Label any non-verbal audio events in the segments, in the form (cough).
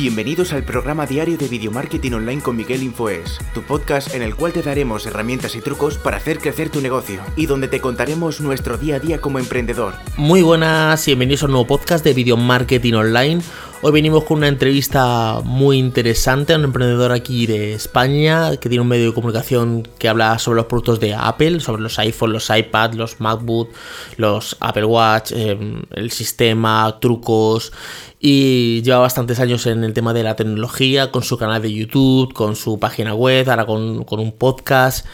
Bienvenidos al programa diario de Video Marketing Online con Miguel Infoes, tu podcast en el cual te daremos herramientas y trucos para hacer crecer tu negocio y donde te contaremos nuestro día a día como emprendedor. Muy buenas y bienvenidos a un nuevo podcast de Video Marketing Online. Hoy venimos con una entrevista muy interesante a un emprendedor aquí de España que tiene un medio de comunicación que habla sobre los productos de Apple, sobre los iPhones, los iPads, los MacBook, los Apple Watch, em, el sistema, trucos y lleva bastantes años en el tema de la tecnología con su canal de YouTube, con su página web, ahora con, con un podcast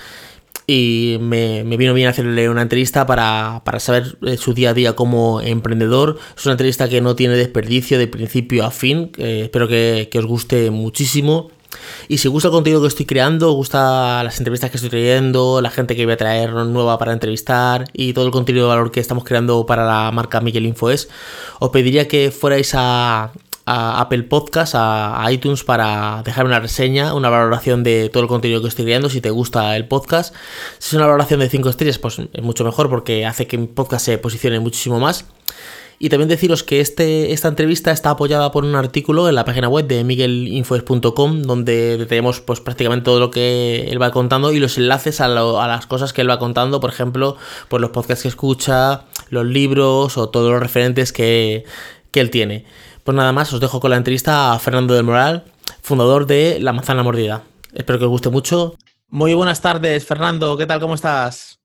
y me, vino bien hacerle una entrevista para, saber eh, su día a día como emprendedor. Es una entrevista que no tiene desperdicio de principio a fin, espero que, os guste muchísimo. Y si gusta el contenido que estoy creando, gusta las entrevistas que estoy trayendo, la gente que voy a traer nueva para entrevistar y todo el contenido de valor que estamos creando para la marca Miguel Infoes, os pediría que fuerais a, a Apple Podcast, a, iTunes para dejar una reseña, una valoración de todo el contenido que estoy creando, si te gusta el podcast. Si es una valoración de 5 estrellas, pues es mucho mejor porque hace que mi podcast se posicione muchísimo más. Y también deciros que este, esta entrevista está apoyada por un artículo en la página web de miguelinfoes.com donde tenemos pues prácticamente todo lo que él va contando y los enlaces a, las cosas que él va contando, por ejemplo, pues los podcasts que escucha, los libros o todos los referentes que, que él tiene. Pues nada más, os dejo con la entrevista a Fernando del Moral, fundador de La Manzana Mordida. Espero que os guste mucho. Muy buenas tardes, Fernando. ¿Qué tal? ¿Cómo estás?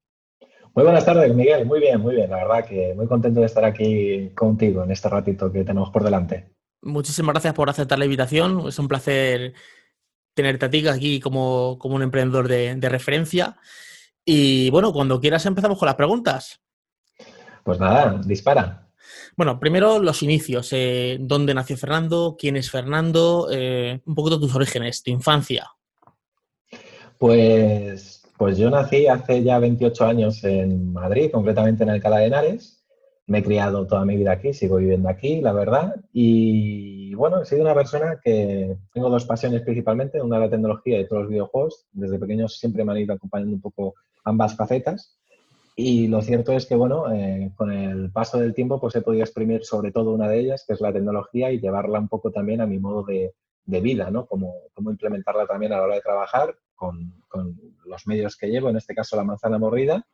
Muy buenas tardes, Miguel. Muy bien, muy bien. La verdad que muy contento de estar aquí contigo en este ratito que tenemos por delante. Muchísimas gracias por aceptar la invitación. Es un placer tenerte a ti aquí como, como un emprendedor de, de referencia. Y bueno, cuando quieras empezamos con las preguntas. Pues nada, dispara. Bueno, primero los inicios. Eh, ¿Dónde nació Fernando? ¿Quién es Fernando? Eh, un poquito tus orígenes, tu infancia. Pues, pues yo nací hace ya 28 años en Madrid, concretamente en Alcalá de Henares. Me he criado toda mi vida aquí, sigo viviendo aquí, la verdad. Y bueno, he sido una persona que tengo dos pasiones principalmente, una la tecnología y todos los videojuegos. Desde pequeño siempre me han ido acompañando un poco ambas facetas. Y lo cierto es que, bueno, eh, con el paso del tiempo, pues he podido exprimir sobre todo una de ellas, que es la tecnología, y llevarla un poco también a mi modo de, vida, ¿no? Cómo, cómo, implementarla también a la hora de trabajar con, con, los medios que llevo, en este caso la manzana mordida,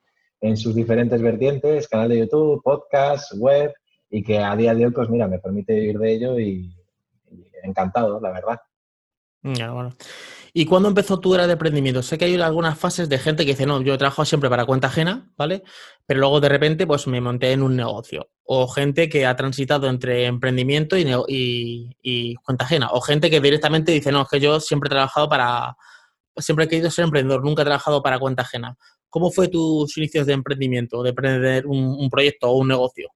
en sus diferentes vertientes, canal de YouTube, podcast, web, y que a día de hoy, pues mira, me permite vivir de ello y, encantado, la verdad. Ya, bueno. ¿Y cuándo empezó tu era de emprendimiento? Sé que hay algunas fases de gente que dice, no, yo he trabajado siempre para cuenta ajena, ¿vale? Pero luego de repente pues me monté en un negocio. O gente que ha transitado entre emprendimiento y, cuenta ajena. O gente que directamente dice, no, es que yo siempre he trabajado para, siempre he querido ser emprendedor, nunca he trabajado para cuenta ajena. ¿Cómo fue tus inicios de emprendimiento, de emprender un proyecto o un negocio?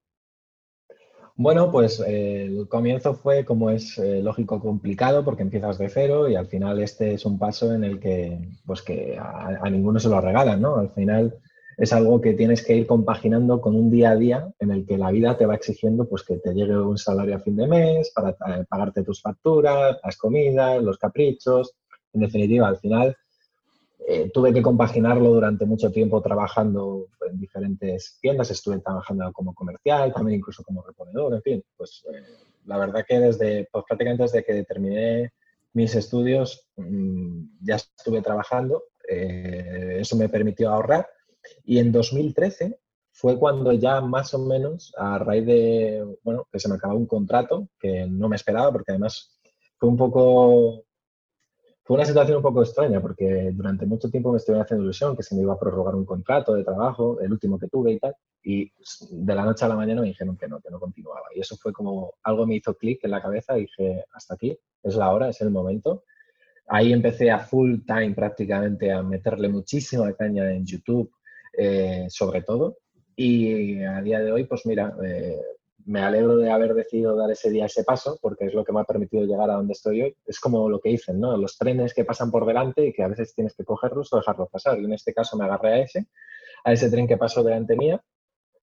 Bueno, pues eh, el comienzo fue, como es eh, lógico, complicado porque empiezas de cero y al final este es un paso en el que, pues que a, ninguno se lo regalan, ¿no? Al final es algo que tienes que ir compaginando con un día a día en el que la vida te va exigiendo pues que te llegue un salario a fin de mes para eh, pagarte tus facturas, las comidas, los caprichos. En definitiva, al final eh, tuve que compaginarlo durante mucho tiempo trabajando en diferentes tiendas, estuve trabajando como comercial, también incluso como reponedor, en fin, pues eh, la verdad que desde, pues prácticamente desde que terminé mis estudios mm, ya estuve trabajando, eh, eso me permitió ahorrar. Y en 2013 fue cuando ya más o menos a raíz de, bueno, que se me acabó un contrato que no me esperaba porque además fue un poco fue una situación un poco extraña porque durante mucho tiempo me estuve haciendo ilusión que se me iba a prorrogar un contrato de trabajo, el último que tuve y tal, y de la noche a la mañana me dijeron que no, que no continuaba. Y eso fue como algo me hizo clic en la cabeza y dije, hasta aquí, es la hora, es el momento. Ahí empecé a full time prácticamente a meterle muchísima caña en YouTube, eh, sobre todo. Y a día de hoy, pues mira, eh, me alegro de haber decidido dar ese día ese paso porque es lo que me ha permitido llegar a donde estoy hoy. Es como lo que dicen, ¿no? Los trenes que pasan por delante y que a veces tienes que cogerlos o dejarlos pasar. Y en este caso me agarré a ese, a ese tren que pasó delante mía.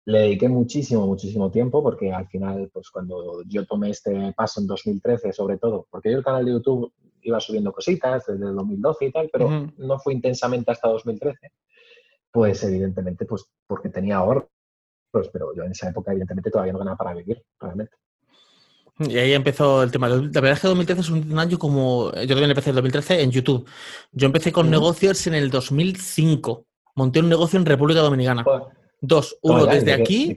Le dediqué muchísimo, muchísimo tiempo porque al final, pues cuando yo tomé este paso en 2013, sobre todo, porque yo el canal de YouTube iba subiendo cositas desde el 2012 y tal, pero no fue intensamente hasta 2013, pues evidentemente, pues porque tenía ahorro pues, pero yo en esa época evidentemente todavía no ganaba para vivir, realmente. Y ahí empezó el tema. La verdad es que 2013 es un año como. Yo también empecé en 2013 en YouTube. Yo empecé con negocios en el 2005. Monté un negocio en República Dominicana. Dos. Uno desde aquí.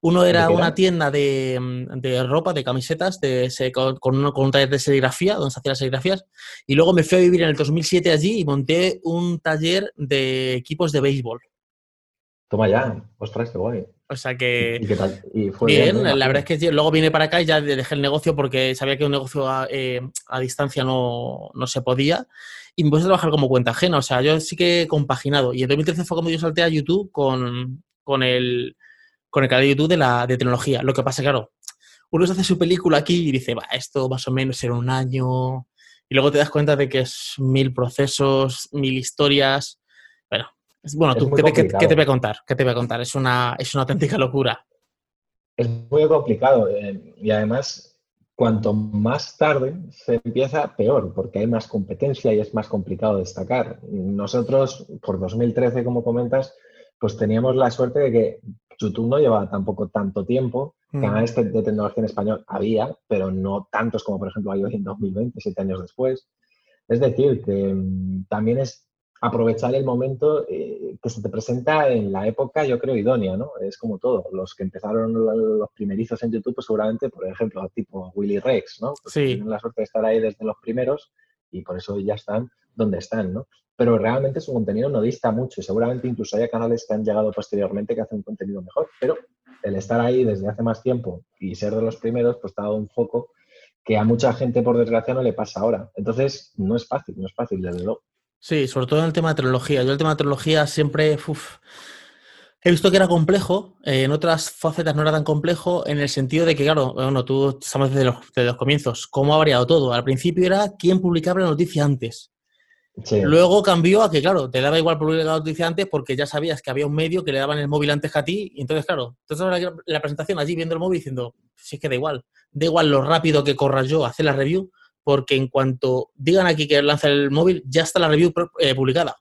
Uno era una tienda de, ropa, de camisetas, de, con, con, un taller de serigrafía, donde se hacían las serigrafías. Y luego me fui a vivir en el 2007 allí y monté un taller de equipos de béisbol. Toma ya, ostras, qué guay. O sea que. ¿Y qué tal? bien, la verdad es que luego vine para acá y ya dejé el negocio porque sabía que un negocio a, eh, distancia no, se podía. Y me puse a trabajar como cuenta ajena. O sea, yo sí que compaginado. Y en 2013 fue como yo salté a YouTube con, con el con el canal de YouTube de, la, de tecnología. Lo que pasa, claro, uno se hace su película aquí y dice, va, esto más o menos era un año. Y luego te das cuenta de que es mil procesos, mil historias. Bueno, tú, ¿qué te, voy a contar? ¿Qué te voy a contar? Es una, es una auténtica locura. Es muy complicado. Eh, y además, cuanto más tarde se empieza, peor, porque hay más competencia y es más complicado destacar. Nosotros, por 2013, como comentas, pues teníamos la suerte de que YouTube no llevaba tampoco tanto tiempo. Mm. Canales de tecnología en español había, pero no tantos como por ejemplo hay hoy en 2020, siete años después. Es decir, que mm, también es aprovechar el momento eh, que se te presenta en la época, yo creo, idónea, ¿no? Es como todo. Los que empezaron los primerizos en YouTube, pues seguramente, por ejemplo, tipo Willy Rex, ¿no? Pues sí. Tienen la suerte de estar ahí desde los primeros y por eso ya están donde están, ¿no? pero realmente su contenido no dista mucho y seguramente incluso haya canales que han llegado posteriormente que hacen un contenido mejor, pero el estar ahí desde hace más tiempo y ser de los primeros, pues te ha dado un foco que a mucha gente, por desgracia, no le pasa ahora. Entonces, no es fácil, no es fácil, desde luego. Sí, sobre todo en el tema de tecnología. Yo el tema de tecnología siempre he visto que era complejo, eh, en otras facetas no era tan complejo, en el sentido de que, claro, bueno, tú estamos desde los, desde los comienzos, ¿cómo ha variado todo? Al principio era quién publicaba la noticia antes. Luego cambió a que, claro, te daba igual publicar la noticia antes porque ya sabías que había un medio que le daban el móvil antes que a ti. Y entonces, claro, entonces la, la presentación allí viendo el móvil diciendo, si es que da igual, da igual lo rápido que corra yo a hacer la review, porque en cuanto digan aquí que lanza el móvil, ya está la review eh, publicada.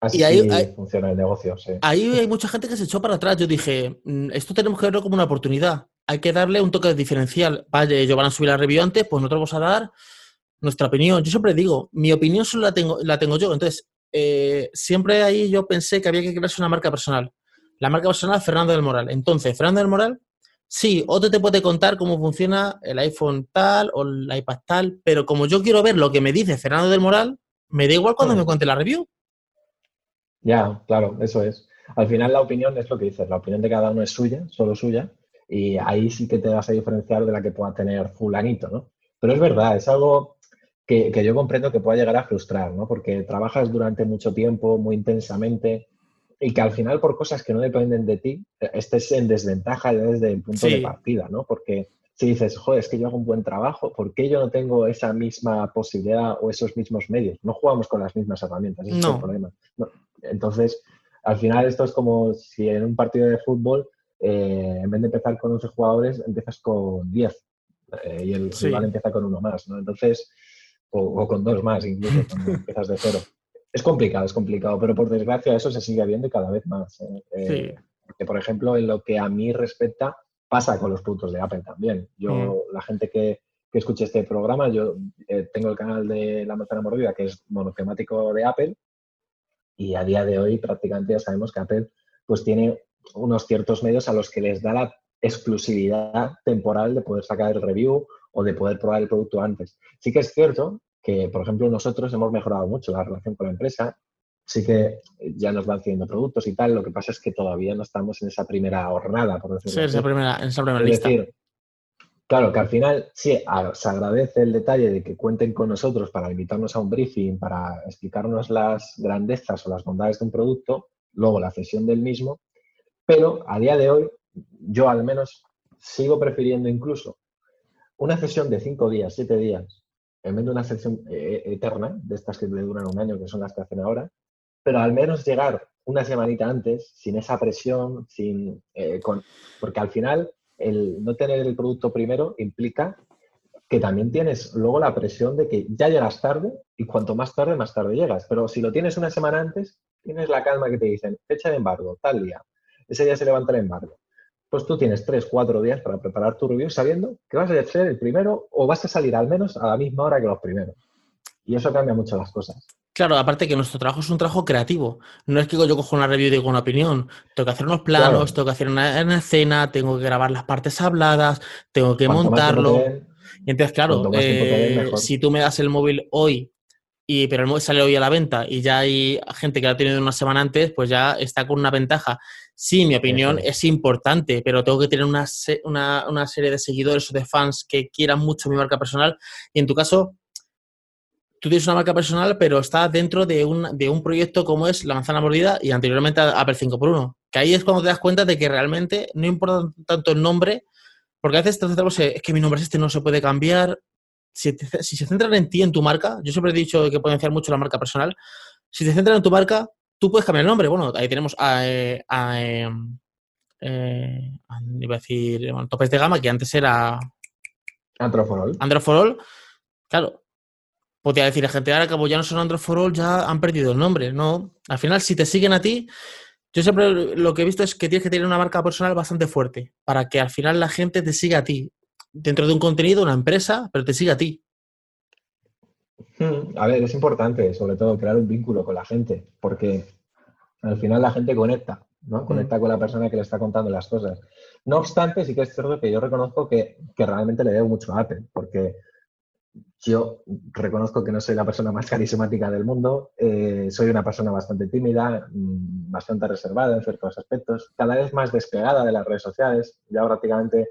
Así y ahí, funciona el negocio, sí. Ahí hay mucha gente que se echó para atrás. Yo dije, mm, esto tenemos que verlo como una oportunidad. Hay que darle un toque diferencial. Vaya, ellos van a subir la review antes, pues nosotros vamos a dar nuestra opinión. Yo siempre digo, mi opinión solo la tengo, la tengo yo. Entonces, eh, siempre ahí yo pensé que había que crearse una marca personal. La marca personal, Fernando del Moral. Entonces, Fernando del Moral, sí, otro te puede contar cómo funciona el iPhone tal o el iPad tal, pero como yo quiero ver lo que me dice Fernando del Moral, me da igual cuando me cuente la review. Ya, claro, eso es. Al final la opinión es lo que dices, la opinión de cada uno es suya, solo suya, y ahí sí que te vas a diferenciar de la que pueda tener fulanito, ¿no? Pero es verdad, es algo que, yo comprendo que pueda llegar a frustrar, ¿no? Porque trabajas durante mucho tiempo, muy intensamente, y que al final por cosas que no dependen de ti, estés en desventaja desde el punto de partida, ¿no? Porque si dices, joder, es que yo hago un buen trabajo, ¿por qué yo no tengo esa misma posibilidad o esos mismos medios? No jugamos con las mismas herramientas, ese es el problema. Entonces, al final esto es como si en un partido de fútbol, eh, en vez de empezar con 11 jugadores, empiezas con 10 eh, y el rival empieza con uno más, ¿no? Entonces, o, con dos más incluso cuando (laughs) empiezas de cero. Es complicado, es complicado, pero por desgracia eso se sigue viendo cada vez más. ¿eh? Eh, porque, por ejemplo, en lo que a mí respecta, pasa con los productos de Apple también. Yo, mm. la gente que, que escuche este programa, yo eh, tengo el canal de La Manzana Mordida, que es monotemático de Apple, y a día de hoy prácticamente ya sabemos que Apple pues tiene unos ciertos medios a los que les da la exclusividad temporal de poder sacar el review o de poder probar el producto antes. Sí que es cierto que, por ejemplo, nosotros hemos mejorado mucho la relación con la empresa, sí que ya nos van haciendo productos y tal, lo que pasa es que todavía no estamos en esa primera jornada, por decirlo sí, así. Esa primera, en esa primera es Decir, claro, que al final sí, se agradece el detalle de que cuenten con nosotros para invitarnos a un briefing, para explicarnos las grandezas o las bondades de un producto, luego la cesión del mismo, pero a día de hoy yo al menos sigo prefiriendo incluso una sesión de cinco días, siete días, en vez de una sesión eh, eterna, de estas que le duran un año, que son las que hacen ahora, pero al menos llegar una semanita antes, sin esa presión, sin, eh, porque al final el no tener el producto primero implica que también tienes luego la presión de que ya llegas tarde y cuanto más tarde, más tarde llegas. Pero si lo tienes una semana antes, tienes la calma que te dicen, fecha de embargo, tal día. Ese día se levanta el embargo pues tú tienes tres, cuatro días para preparar tu review sabiendo que vas a ser el primero o vas a salir al menos a la misma hora que los primeros. Y eso cambia mucho las cosas. Claro, aparte que nuestro trabajo es un trabajo creativo. No es que yo cojo una review y digo una opinión. Tengo que hacer unos planos, tengo que hacer una, escena, tengo que grabar las partes habladas, tengo que montarlo. y entonces, claro, eh, si tú me das el móvil hoy, y, pero el móvil sale hoy a la venta y ya hay gente que lo ha tenido una semana antes, pues ya está con una ventaja. Sí, mi opinión es importante, pero tengo que tener una, una, una serie de seguidores o de fans que quieran mucho mi marca personal. Y en tu caso, tú tienes una marca personal, pero está dentro de un, de un proyecto como es La Manzana Mordida y anteriormente Apple 5x1. Que ahí es cuando te das cuenta de que realmente no importa tanto el nombre, porque a veces te centramos es que mi nombre es este, no se puede cambiar. Si, se centran en ti, en tu marca, yo siempre he dicho que potenciar mucho la marca personal. Si te centran en tu marca, tú puedes cambiar el nombre. Bueno, ahí tenemos a, eh, a, em, eh, iba a decir, topes de gama, que antes era Androforol. Androforol. Claro, podría decir, la gente, ahora como ya no son Android for All, ya han perdido el nombre. No, al final, si te siguen a ti, yo siempre lo que he visto es que tienes que tener una marca personal bastante fuerte para que al final la gente te siga a ti. Dentro de un contenido, una empresa, pero te siga a ti. Hmm, a ver, es importante, sobre todo, crear un vínculo con la gente, porque al final la gente conecta, ¿no? Hmm. Conecta con la persona que le está contando las cosas. No obstante, sí que es cierto que yo reconozco que, que realmente le debo mucho a Apple, porque yo reconozco que no soy la persona más (laughs) carismática del mundo, eh, soy una persona bastante tímida, mm, bastante reservada en ciertos aspectos, cada vez más despegada de las redes sociales. Ya prácticamente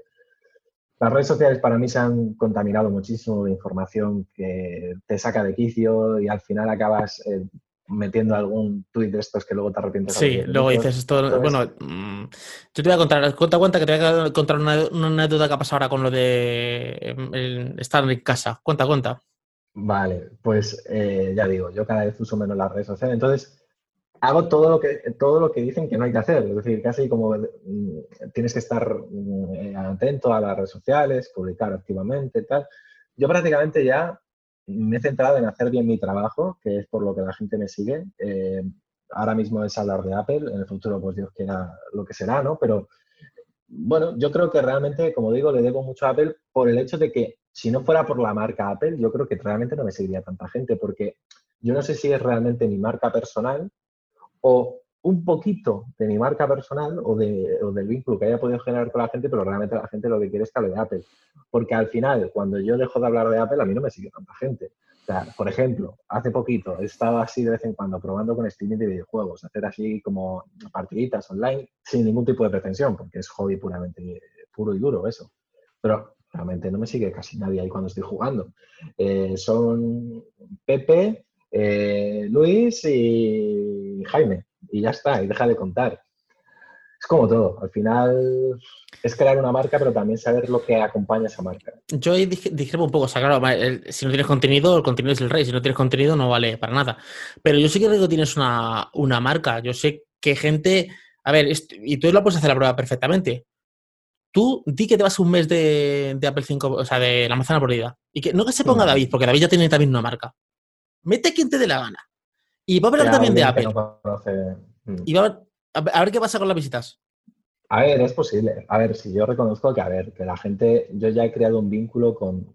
las redes sociales para mí se han contaminado muchísimo de información que te saca de quicio y al final acabas eh, metiendo algún tuit de estos que luego te arrepientes. Sí, luego dices esto. bueno, mm, yo te voy a contar, cuenta cuenta que te voy a contar una, una anécdota que ha pasado ahora con lo de em, estar en casa. Cuenta, cuenta. Vale, pues eh, ya digo, yo cada vez uso menos las redes sociales, entonces hago todo lo que todo lo que dicen que no hay que hacer, es decir, casi como mm, tienes que estar mm, atento a las redes sociales, publicar activamente, tal. Yo prácticamente ya me he centrado en hacer bien mi trabajo, que es por lo que la gente me sigue. Eh, ahora mismo es hablar de Apple, en el futuro pues Dios quiera lo que será, ¿no? Pero bueno, yo creo que realmente, como digo, le debo mucho a Apple por el hecho de que si no fuera por la marca Apple, yo creo que realmente no me seguiría tanta gente, porque yo no sé si es realmente mi marca personal o un poquito de mi marca personal o, de, o, del vínculo que haya podido generar con la gente, pero realmente la gente lo que quiere es que hable de Apple. Porque al final, cuando yo dejo de hablar de Apple, a mí no me sigue tanta gente. O sea, por ejemplo, hace poquito he estado así de vez en cuando probando con streaming de videojuegos, hacer así como partiditas online sin ningún tipo de pretensión, porque es hobby puramente puro y duro eso. Pero realmente no me sigue casi nadie ahí cuando estoy jugando. Eh, son Pepe, eh, Luis y Jaime y ya está, y deja de contar. Es como todo, al final es crear una marca, pero también saber lo que acompaña esa marca. Yo discrepo un poco, o sea, claro, si no tienes contenido, el contenido es el rey, si no tienes contenido no vale para nada. Pero yo sí que creo que tienes una, marca, yo sé que gente, a ver, y tú lo puedes hacer la prueba perfectamente. Tú di que te vas un mes de, Apple 5, o sea, de la manzana mordida. Y que no que se ponga David, porque David ya tiene también una marca. Mete quien te dé la gana. Y va a hablar también de Apple. Mm. Y va a, ver, qué pasa con las visitas. A ver, es posible. A ver, si yo reconozco que, a ver, que la gente, yo ya he creado un vínculo con,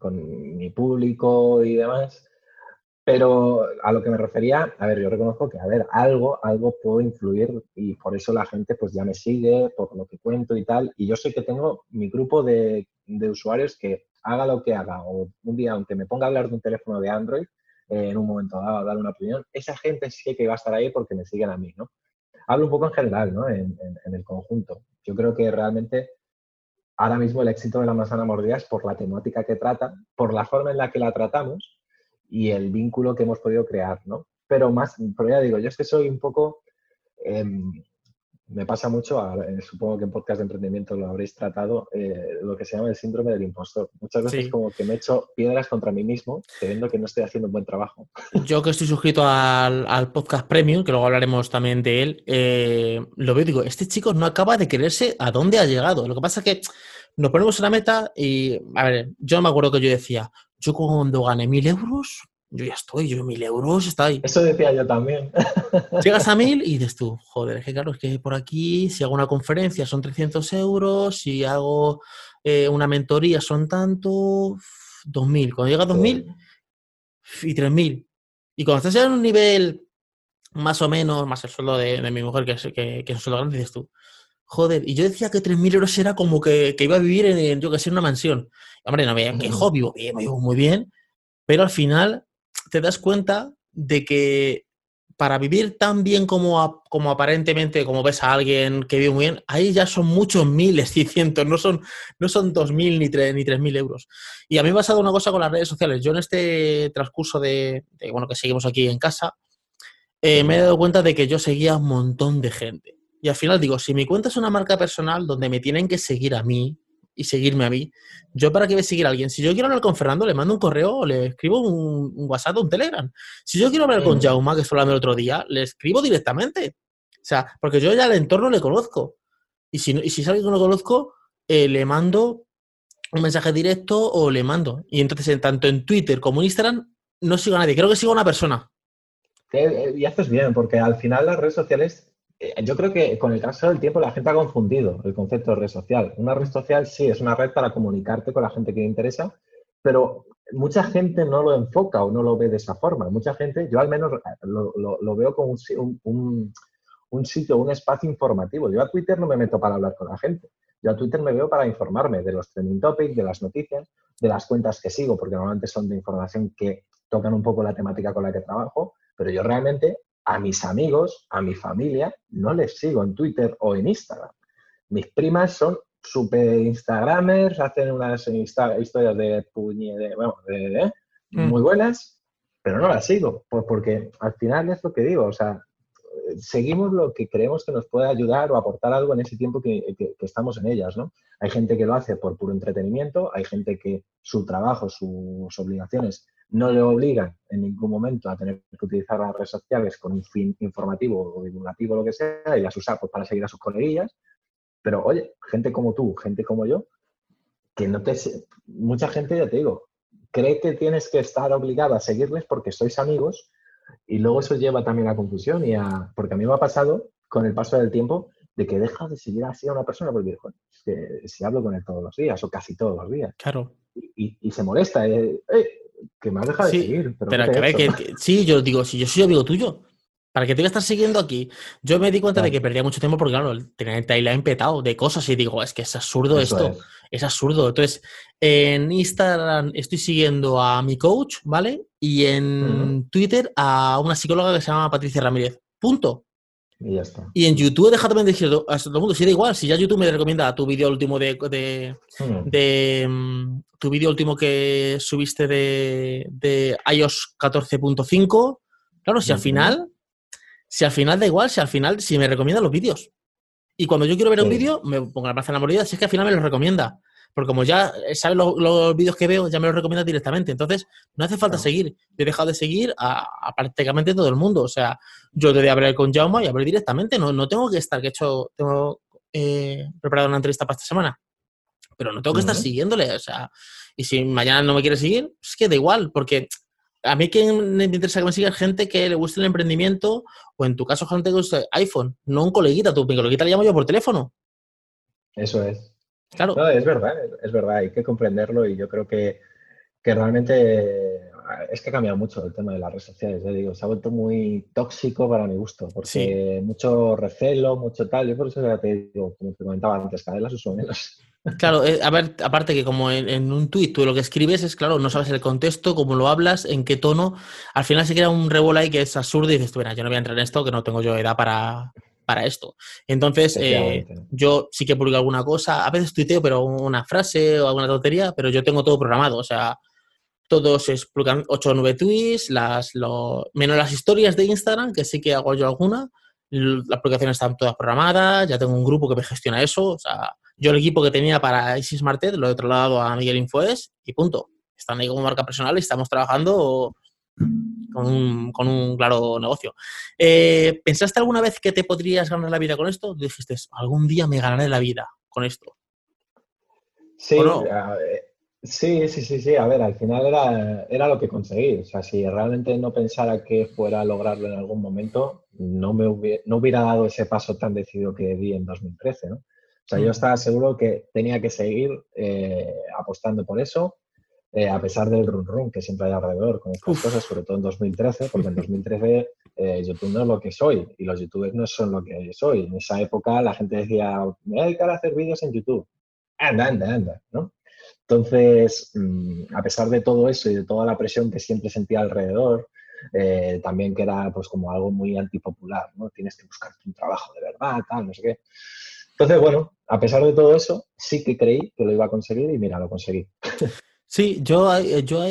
mi público y demás, pero a lo que me refería, a ver, yo reconozco que, a ver, algo, algo puedo influir y por eso la gente pues ya me sigue, por lo que cuento y tal. Y yo sé que tengo mi grupo de, de usuarios que haga lo que haga, o un día, aunque me ponga a hablar de un teléfono de Android, eh, en un momento dado dar una opinión, esa gente sí que va a estar ahí porque me siguen a mí, ¿no? Hablo un poco en general, ¿no? En, el conjunto. Yo creo que realmente ahora mismo el éxito de la manzana mordida es por la temática que trata, por la forma en la que la tratamos y el vínculo que hemos podido crear, ¿no? Pero más, pero ya digo, yo es que soy un poco, em, me pasa mucho, eh, supongo que en podcast de emprendimiento lo habréis tratado, eh, lo que se llama el síndrome del impostor. Muchas veces como que me echo piedras contra mí mismo, creyendo que no estoy haciendo un buen trabajo. (laughs) Yo que estoy suscrito al, podcast premium, que luego hablaremos también de él, eh, lo veo y digo, este chico no acaba de creerse a dónde ha llegado. Lo que pasa es que nos ponemos una meta y, a ver, yo me acuerdo que yo decía, yo cuando gane mil euros, yo ya estoy, yo mil euros está ahí. Eso decía yo también. (laughs) Llegas a mil y dices tú, joder, es que claro, es que por aquí, si hago una conferencia son 300 euros, si hago eh, una mentoría son tanto, 2000. Cuando llega a 2000 y 3000. Y cuando estás en un nivel más o menos, más el sueldo de, mi mujer, que es, que, que es un sueldo grande, dices tú, joder, y yo decía que 3.000 euros era como que, iba a vivir en, yo que sé, en una mansión. Hombre, no me quejo, vivo bien, vivo muy bien, pero al final te das cuenta de que para vivir tan bien como, como aparentemente, como ves a alguien que vive muy bien, ahí ya son muchos miles y cientos, no son, no son 2.000 ni 3.000 ni 3 euros. Y a mí me ha pasado una cosa con las redes sociales. Yo en este transcurso de, bueno, que seguimos aquí en casa, eh, me he dado cuenta de que yo seguía un montón de gente. Y al final digo, si mi cuenta es una marca personal donde me tienen que seguir a mí, y seguirme a mí. ¿Yo para qué voy a seguir a alguien? Si yo quiero hablar con Fernando, le mando un correo o le escribo un, WhatsApp o un Telegram. Si yo quiero hablar con Jauma, que estuve hablando el otro día, le escribo directamente. O sea, porque yo ya el entorno le conozco. Y si, y si es alguien que no conozco, eh, le mando un mensaje directo o le mando. Y entonces, tanto en Twitter como en Instagram, no sigo a nadie. Creo que sigo a una persona. Eh, y haces bien, porque al final las redes sociales yo creo que con el caso del tiempo la gente ha confundido el concepto de red social. Una red social sí es una red para comunicarte con la gente que le interesa, pero mucha gente no lo enfoca o no lo ve de esa forma. Mucha gente, yo al menos eh, lo, veo como un, un, sitio, un espacio informativo. Yo a Twitter no me meto para hablar con la gente. Yo a Twitter me veo para informarme de los trending topics, de las noticias, de las cuentas que sigo, porque normalmente son de información que tocan un poco la temática con la que trabajo, pero yo realmente a mis amigos, a mi familia, no les sigo en Twitter o en Instagram. Mis primas son super Instagramers, hacen unas historias de puñe, de, bueno, de, mm. muy buenas, pero no las sigo, pues porque al final es lo que digo, o sea, seguimos lo que creemos que nos puede ayudar o aportar algo en ese tiempo que, que, estamos en ellas, ¿no? Hay gente que lo hace por puro entretenimiento, hay gente que su trabajo, sus obligaciones no le obligan en ningún momento a tener que utilizar las redes sociales con un fin informativo o divulgativo, lo que sea, y las usa pues, para seguir a sus coleguillas. Pero oye, gente como tú, gente como yo, que no te... Mucha gente, ya te digo, cree que tienes que estar obligado a seguirles porque sois amigos y luego eso lleva también a confusión y a... Porque a mí me ha pasado con el paso del tiempo de que dejas de seguir así a una persona porque es que si hablo con él todos los días o casi todos los días. Claro. Y, se molesta. Eh, eh que me has dejado de seguir. Pero, que, sí, yo digo, si yo soy amigo tuyo, ¿para qué te voy a estar siguiendo aquí? Yo me di cuenta de que perdía mucho tiempo porque, claro, tenía el timeline petado de cosas y digo, es que es absurdo esto. Es. absurdo. Entonces, en Instagram estoy siguiendo a mi coach, ¿vale? Y en Twitter a una psicóloga que se llama Patricia Ramírez. Punto. Y ya está. Y en YouTube he dejado también de decir a todo el mundo, si da igual, si ya YouTube me recomienda tu vídeo último de, de, mm, tu vídeo último que subiste de, de iOS 14.5, claro, si al final, si al final da igual, si al final, si me recomienda los vídeos. Y cuando yo quiero ver un vídeo, me pongo la plaza en la mordida, si es que al final me lo recomienda. Porque como ya sabes los, vídeos que veo, ya me los recomienda directamente. Entonces, no hace falta seguir. Yo he dejado de seguir a, prácticamente todo el mundo. O sea, yo te voy a hablar con Jaume y hablar directamente. No, no tengo que estar, que he hecho, tengo eh, preparado una entrevista para esta semana. Pero no tengo que estar siguiéndole. O sea, y si mañana no me quiere seguir, es que da igual, porque a mí que me interesa que me siga gente que le guste el emprendimiento, o en tu caso, gente que guste iPhone, no un coleguita. Tu mi coleguita le llamo yo por teléfono. Eso es. Claro. es verdad, es verdad, hay que comprenderlo y yo creo que, realmente es que ha cambiado mucho el tema de las redes sociales, digo, se ha vuelto muy tóxico para mi gusto, porque mucho recelo, mucho tal, yo por eso ya te digo, como te comentaba antes, las uso menos. (laughs) Claro, eh, a ver, aparte que como en, un tuit tú lo que escribes es, claro, no sabes el contexto, cómo lo hablas, en qué tono, al final se crea un revuelo ahí que es absurdo y dices, tú, yo no voy a entrar en esto, que no tengo yo edad para, para esto. Entonces, eh, yo sí que publico alguna cosa, a veces tuiteo, pero una frase o alguna tontería, pero yo tengo todo programado, o sea, todos se explican 8 o 9 tweets, las, menos las historias de Instagram, que sí que hago yo alguna, las publicaciones están todas programadas, ya tengo un grupo que me gestiona eso, o sea, yo el equipo que tenía para Isis Martet lo he trasladado a Miguel Infoes y punto. Están ahí como marca personal y estamos trabajando con un, claro negocio. Eh, ¿Pensaste alguna vez que te podrías ganar la vida con esto? Dijiste, algún día me ganaré la vida con esto. Sí, eh, Sí, sí, sí, sí. A ver, al final era, era lo que conseguí. O sea, si realmente no pensara que fuera a lograrlo en algún momento, no me hubiera, no hubiera dado ese paso tan decidido que di en 2013, ¿no? O sea, yo estaba seguro que tenía que seguir eh, apostando por eso, eh, a pesar del run run que siempre hay alrededor con estas cosas, sobre todo en 2013, porque en 2013 eh, YouTube no es lo que soy y los youtubers no son lo que soy. En esa época la gente decía, me voy a dedicar a hacer vídeos en YouTube. Anda, anda, anda, ¿no? Entonces, mm, a pesar de todo eso y de toda la presión que siempre sentía alrededor, eh, también que era pues como algo muy antipopular, ¿no? Tienes que buscarte un trabajo de verdad, tal, no sé qué. Entonces, bueno, a pesar de todo eso, sí que creí que lo iba a conseguir y mira, lo conseguí. (laughs) Sí, yo, yo,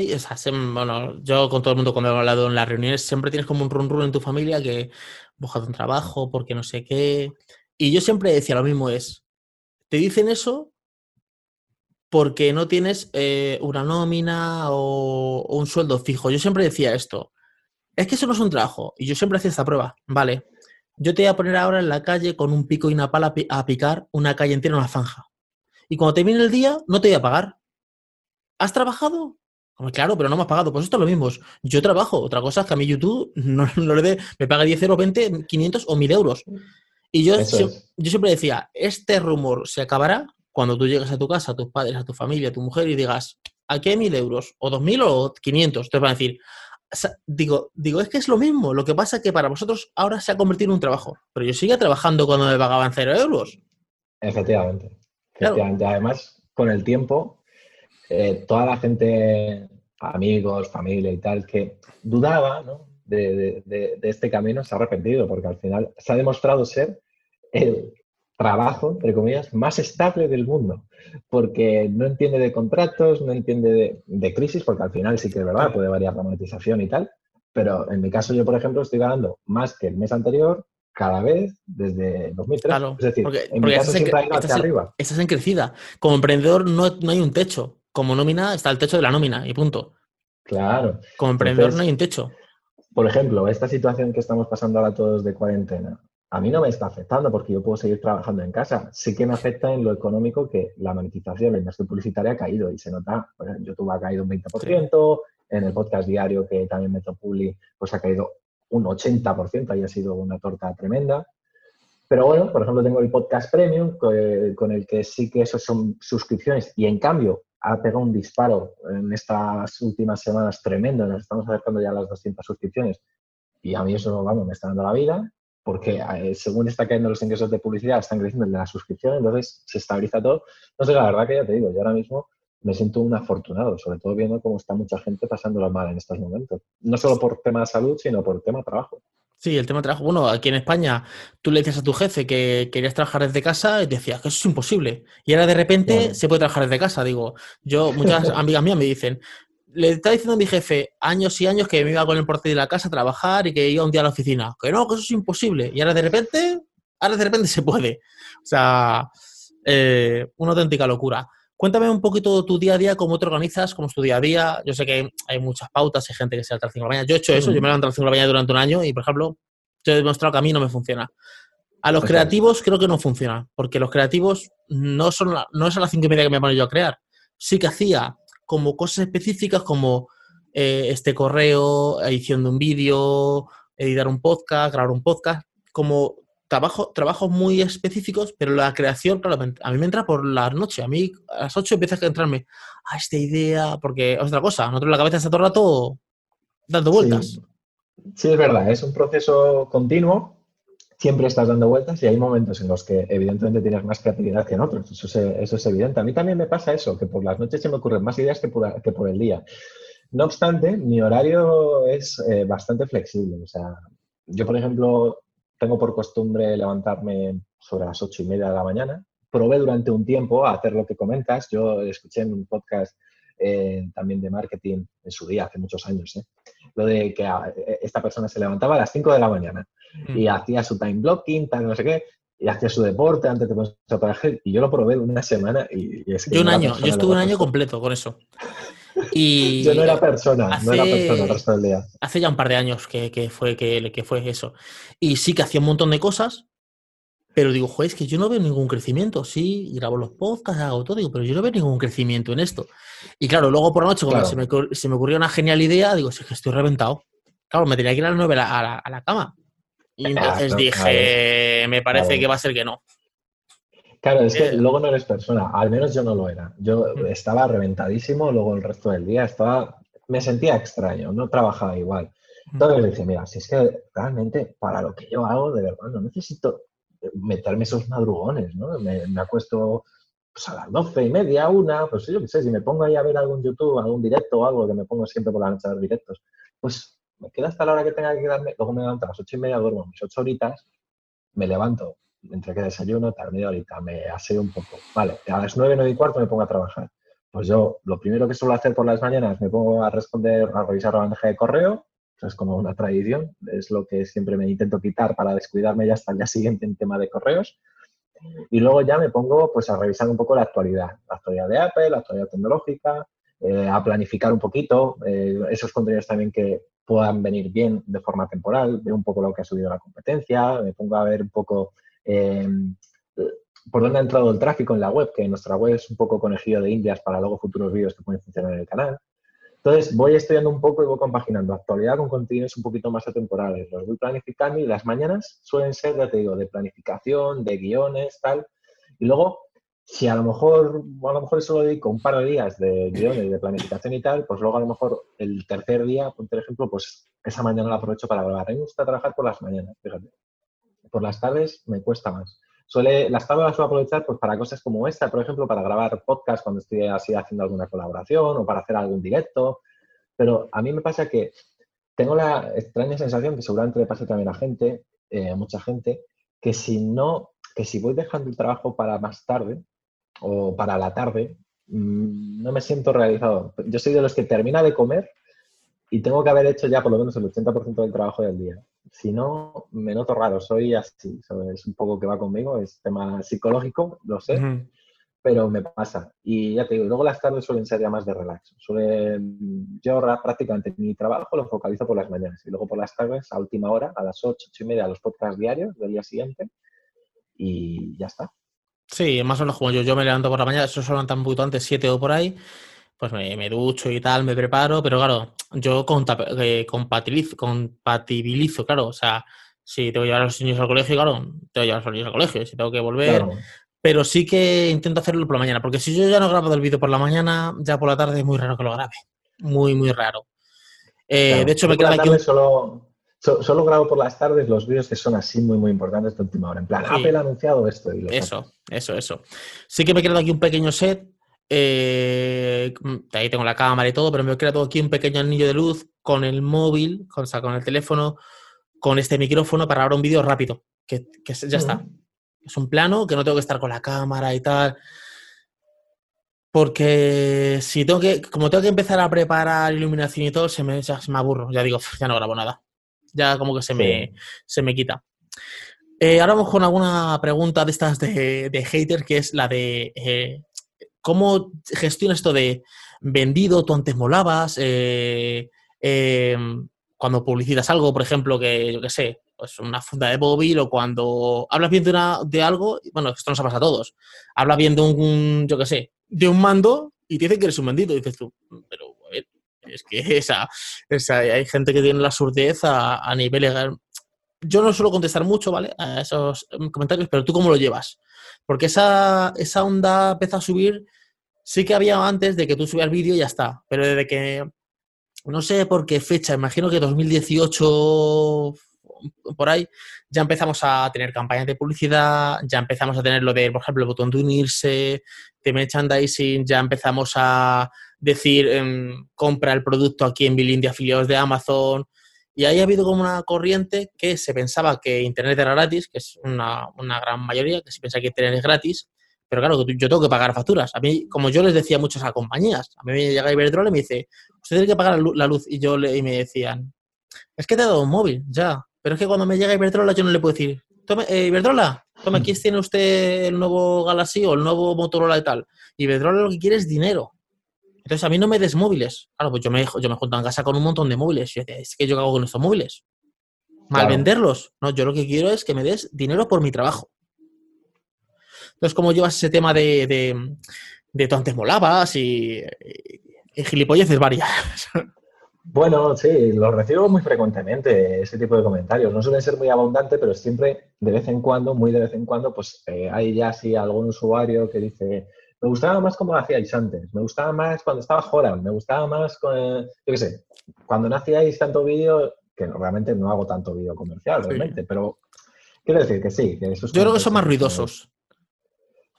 bueno, yo con todo el mundo cuando he hablado en las reuniones siempre tienes como un run run en tu familia que buscas un trabajo porque no sé qué. Y yo siempre decía lo mismo es, te dicen eso porque no tienes eh, una nómina o, un sueldo fijo. Yo siempre decía esto. Es que eso no es un trabajo. Y yo siempre hacía esta prueba. Vale, yo te voy a poner ahora en la calle con un pico y una pala a picar una calle entera en una zanja. Y cuando termine el día, no te voy a pagar. ¿Has trabajado? claro, pero no me has pagado. Pues esto es lo mismo. Yo trabajo. Otra cosa es que a mí YouTube (laughs) no, le dé, me paga 10 euros, 20, 500 o 1000 euros. Y yo, yo siempre decía, este rumor se acabará cuando tú llegas a tu casa, a tus padres, a tu familia, a tu mujer y digas, ¿a qué mil euros? ¿O dos mil o quinientos? Te van a decir, digo, digo, es que es lo mismo. Lo que pasa es que para vosotros ahora se ha convertido en un trabajo. Pero yo sigue trabajando cuando me pagaban cero euros. Efectivamente. Efectivamente. Además, con el tiempo, eh, toda la gente, amigos, familia y tal, que dudaba de, de, este camino se ha arrepentido, porque al final se ha demostrado ser el, trabajo, entre comillas, más estable del mundo, porque no entiende de contratos, no entiende de, crisis, porque al final sí que es verdad, puede variar la monetización y tal, pero en mi caso yo, por ejemplo, estoy ganando más que el mes anterior cada vez desde 2003. Claro, es decir, en mi caso ha ido hacia arriba. Estás en crecida. Como emprendedor no, no, hay un techo. Como nómina está el techo de la nómina y punto. Claro. Como emprendedor no hay un techo. Por ejemplo, esta situación que estamos pasando ahora todos de cuarentena, a mí no me está afectando porque yo puedo seguir trabajando en casa. Sí que me afecta en lo económico que la monetización, la inversión publicitaria ha caído y se nota, pues en YouTube ha caído un 20%, en el podcast diario que también meto Publi, pues ha caído un 80% y ha sido una torta tremenda. Pero bueno, por ejemplo, tengo el podcast premium con el que sí que esos son suscripciones y en cambio ha pegado un disparo en estas últimas semanas tremendo, nos estamos acercando ya a las 200 suscripciones y a mí eso, vamos, me está dando la vida porque eh, según está cayendo los ingresos de publicidad, están creciendo el de la suscripción, entonces se estabiliza todo. Sé, la verdad que ya te digo, yo ahora mismo me siento un afortunado, sobre todo viendo cómo está mucha gente pasándolo mal en estos momentos. No solo por tema de salud, sino por tema de trabajo. Sí, el tema de trabajo. Bueno, aquí en España tú le decías a tu jefe que querías trabajar desde casa y decías que eso es imposible. Y ahora de repente se puede trabajar desde casa. Digo, yo, muchas (laughs) amigas mías me dicen, le está diciendo a mi jefe años y años que me iba con el porte de la casa a trabajar y que iba un día a la oficina. Que no, que eso es imposible. Y ahora de repente, ahora de repente se puede. O sea, eh, una auténtica locura. Cuéntame un poquito tu día a día, cómo te organizas, cómo es tu día a día. Yo sé que hay muchas pautas, hay gente que se levanta a las 5 de la mañana. Yo he hecho eso, yo me levanto a las 5 de la mañana durante un año y, por ejemplo, te he demostrado que a mí no me funciona. A los creativos creo que no funciona, porque los creativos no son no es a las 5 y media que me pongo yo a crear. Sí que hacía como cosas específicas como eh, este correo, edición de un vídeo, editar un podcast, grabar un podcast, como trabajo, trabajos muy específicos, pero la creación, claro, a mí me entra por la noche. A mí a las 8 empieza a entrarme a esta idea, porque otra cosa, nosotros la cabeza está todo el rato dando vueltas. sí, es verdad, es un proceso continuo siempre estás dando vueltas y hay momentos en los que evidentemente tienes más creatividad que en otros, eso es, eso es evidente. A mí también me pasa eso, que por las noches se me ocurren más ideas que por, que por el día. No obstante, mi horario es eh, bastante flexible. O sea, yo, por ejemplo, tengo por costumbre levantarme sobre las ocho y media de la mañana. Probé durante un tiempo a hacer lo que comentas. Yo escuché en un podcast eh, también de marketing en su día, hace muchos años, ¿eh? lo de que ah, esta persona se levantaba a las 5 de la mañana y mm. hacía su time blocking, tal, no sé qué, y hacía su deporte antes de ponerse a trabajar. Y yo lo probé una semana y, es que Yo un año, yo estuve un año completo con eso. Y yo no era persona, no era persona el resto del día. Hace ya un par de años que, fue, que, que fue eso. Y sí que hacía un montón de cosas, Pero digo, joder, es que yo no veo ningún crecimiento. Sí, grabo los podcasts, hago todo, digo, pero yo no veo ningún crecimiento en esto. Y claro, luego por la noche, cuando se, me, se, me, ocurrió una genial idea, digo, es que estoy reventado. Claro, me tenía que ir a las 9 a la, a la, cama. Y (laughs) entonces dije, me parece que va a ser que no. Claro, es que eh, luego no eres persona, al menos yo no lo era. Yo estaba reventadísimo, luego el resto del día estaba, me sentía extraño, no trabajaba igual. Entonces le dije, mira, si es que realmente para lo que yo hago, de verdad, no necesito meterme esos madrugones, ¿no? Me, acuesto pues, a las doce y media, una, pues yo qué sé, si me pongo ahí a ver algún YouTube, algún directo o algo, que me pongo siempre por la noche a ver directos, pues me quedo hasta la hora que tenga que quedarme, luego me levanto a las ocho y media, duermo mis ocho horitas, me levanto entre que desayuno, tal media horita, me aseo un poco. Vale, a las nueve, nueve y cuarto me pongo a trabajar. Pues yo lo primero que suelo hacer por las mañanas me pongo a responder, a revisar la bandeja de correo, es como una tradición, es lo que siempre me intento quitar para descuidarme ya hasta el día siguiente en tema de correos. Y luego ya me pongo pues a revisar un poco la actualidad, la actualidad de Apple, la actualidad tecnológica, eh, a planificar un poquito eh, esos contenidos también que puedan venir bien de forma temporal, veo un poco lo que ha subido la competencia, me pongo a ver un poco eh, por dónde ha entrado el tráfico en la web, que nuestra web es un poco conejillo de indias para luego futuros vídeos que pueden funcionar en el canal. Entonces voy estudiando un poco y voy compaginando actualidad con contenidos un poquito más atemporales. Los voy planificando y las mañanas suelen ser, ya te digo, de planificación, de guiones, tal. Y luego, si a lo mejor, a lo mejor solo dedico un par de días de guiones, de planificación y tal, pues luego a lo mejor el tercer día, por ejemplo, pues esa mañana la aprovecho para grabar. A mí me gusta trabajar por las mañanas, fíjate por las tardes me cuesta más. Suele, las tardes las suelo aprovechar pues, para cosas como esta, por ejemplo, para grabar podcast cuando estoy así haciendo alguna colaboración o para hacer algún directo. Pero a mí me pasa que tengo la extraña sensación, que seguramente le pasa también a gente, eh, a mucha gente, que si no, que si voy dejando el trabajo para más tarde o para la tarde, mm, no me siento realizado. Yo soy de los que termina de comer y tengo que haber hecho ya por lo menos el 80% del trabajo del día si no, me noto raro, soy así, es un poco que va conmigo, es tema psicológico, lo sé, pero me pasa. Y ya te digo, luego las tardes suelen ser ya más de relax. Suelen, yo prácticamente mi trabajo lo focalizo por las mañanas y luego por las tardes, a última hora, a las 8, 8 y media, los podcasts diarios del día siguiente y ya está. Sí, más o menos como yo, yo me levanto por la mañana, eso suelen tan un poquito antes, 7 o por ahí, pues me, ducho y tal, me preparo, pero claro, yo eh, compatibilizo, compatibilizo, claro, o sea, si tengo que llevar a los niños al colegio, claro, tengo que llevar a los niños al colegio, si tengo que volver, pero sí que intento hacerlo por la mañana, porque si yo ya no grabo el vídeo por la mañana, ya por la tarde es muy raro que lo grabe, muy, muy raro. Eh, de hecho, me queda aquí... Solo, solo grabo por las tardes los vídeos que son así muy, muy importantes de última hora. En plan, Apple ha anunciado esto. Y eso, eso, eso. Sí que me queda aquí un pequeño set eh, ahí tengo la cámara y todo, pero me he creado aquí un pequeño anillo de luz con el móvil, con, con el teléfono, con este micrófono para grabar un vídeo rápido, que, ya está. Es un plano que no tengo que estar con la cámara y tal. Porque si tengo que, como tengo que empezar a preparar iluminación y todo, se me, ya, me aburro. Ya digo, ya no grabo nada. Ya como que se, me, se me quita. Eh, ahora vamos con alguna pregunta de estas de, de hater, que es la de eh, ¿Cómo gestionas esto de vendido? Tú antes molabas. Eh, em, cuando publicitas algo, por ejemplo, que yo qué sé, pues una funda de móvil o cuando hablas bien de, una, de algo, bueno, esto nos ha pasado a todos. Hablas bien de un, yo qué sé, de un mando y te dicen que eres un vendido. Dices tú, pero a ver, es que (laughs) esa, esa, hay gente que tiene la surdez a, a nivel legal. Yo no suelo contestar mucho, ¿vale? A esos comentarios, pero tú cómo lo llevas. Porque esa, esa onda empezó a subir, sí que había antes de que tú subías vídeo y ya está. Pero desde que, no sé por qué fecha, imagino que 2018 por ahí, ya empezamos a tener campañas de publicidad, ya empezamos a tener lo de, por ejemplo, el botón de unirse, de merchandising, ya empezamos a decir, em, compra el producto aquí en Billing de afiliados de Amazon, y ahí ha habido como una corriente que se pensaba que Internet era gratis, que es una, gran mayoría, que se piensa que Internet es gratis, pero claro, yo tengo que pagar facturas. A mí, como yo les decía a muchas compañías, a mí me llega Iberdrola y me dice, usted tiene que pagar la luz. Y yo le, y me decían, es que te he dado un móvil, ya. Pero es que cuando me llega Iberdrola yo no le puedo decir, tome, eh, Iberdrola, toma, (laughs) aquí tiene usted el nuevo Galaxy o el nuevo Motorola y tal. Iberdrola lo que quiere es dinero. Entonces a mí no me des móviles. Claro, pues yo me, yo me junto en casa con un montón de móviles. Y yo decía, es que yo hago con estos móviles. Mal venderlos. No, yo lo que quiero es que me des dinero por mi trabajo. Entonces, ¿cómo llevas ese tema de, de, de tú antes molabas y, y gilipolleces varias? (laughs) Bueno, sí, los recibo muy frecuentemente, ese tipo de comentarios. No suelen ser muy abundantes, pero siempre, de vez en cuando, muy de vez en cuando, pues eh, hay ya así algún usuario que dice, me gustaba más como lo hacíais antes, me gustaba más cuando estaba Joran, me gustaba más, con, yo qué sé, cuando no hacíais tanto vídeo, que realmente no hago tanto vídeo comercial, realmente, pero quiero decir que sí. Que esos yo creo que son más ruidosos.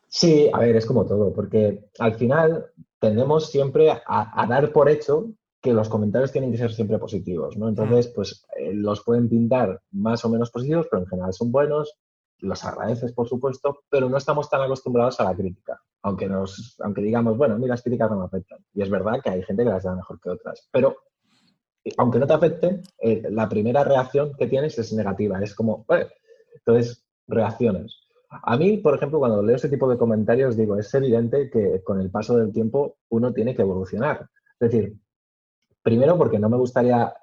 Sí, a ver, es como todo, porque al final tendemos siempre a dar por hecho que los comentarios tienen que ser siempre positivos, ¿no? Entonces, pues eh, los pueden pintar más o menos positivos, pero en general son buenos, los agradeces, por supuesto, pero no estamos tan acostumbrados a la crítica, aunque, digamos, bueno, mí las críticas no me afectan. Y es verdad que hay gente que las da mejor que otras, pero eh, aunque no te afecten, eh, la primera reacción que tienes es negativa, es como, entonces, reacciones. A mí, por ejemplo, cuando leo ese tipo de comentarios, digo, es evidente que con el paso del tiempo uno tiene que evolucionar. Es decir, Primero porque no me gustaría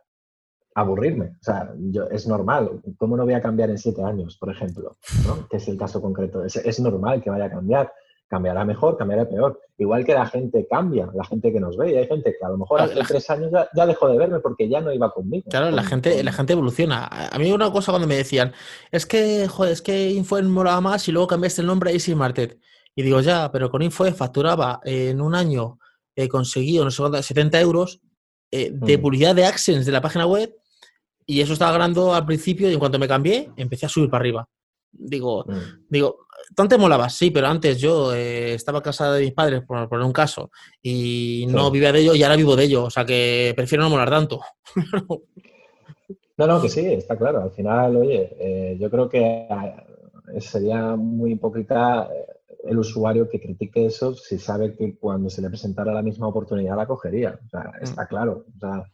aburrirme. O sea, yo, es normal. ¿Cómo no voy a cambiar en siete años, por ejemplo? ¿no? Que es el caso concreto. Es, normal que vaya a cambiar. Cambiará mejor, cambiará peor. Igual que la gente cambia, la gente que nos ve. Y hay gente que a lo mejor hace tres años ya, dejó de verme porque ya no iba conmigo. Claro, la, gente, la gente evoluciona. A mí una cosa cuando me decían, es que, joder, es que Infoen molaba más y luego cambiaste el nombre a Easy Martet. Y digo, ya, pero con Infoen facturaba en un año, he conseguido, no sé cuánto, 70 euros eh, de mm. publicidad de AdSense de la página web y eso estaba ganando al principio y en cuanto me cambié empecé a subir para arriba. Digo, mm. digo, tanto molaba, sí, pero antes yo eh, estaba casada de mis padres, por poner un caso, y no vivía de ello y ahora vivo de ello, o sea que prefiero no molar tanto. no, no, que sí, está claro. Al final, oye, eh, yo creo que sería muy hipócrita el usuario que critique eso si sabe que cuando se le presentara la misma oportunidad la cogería. O sea, mm. está claro. O sea,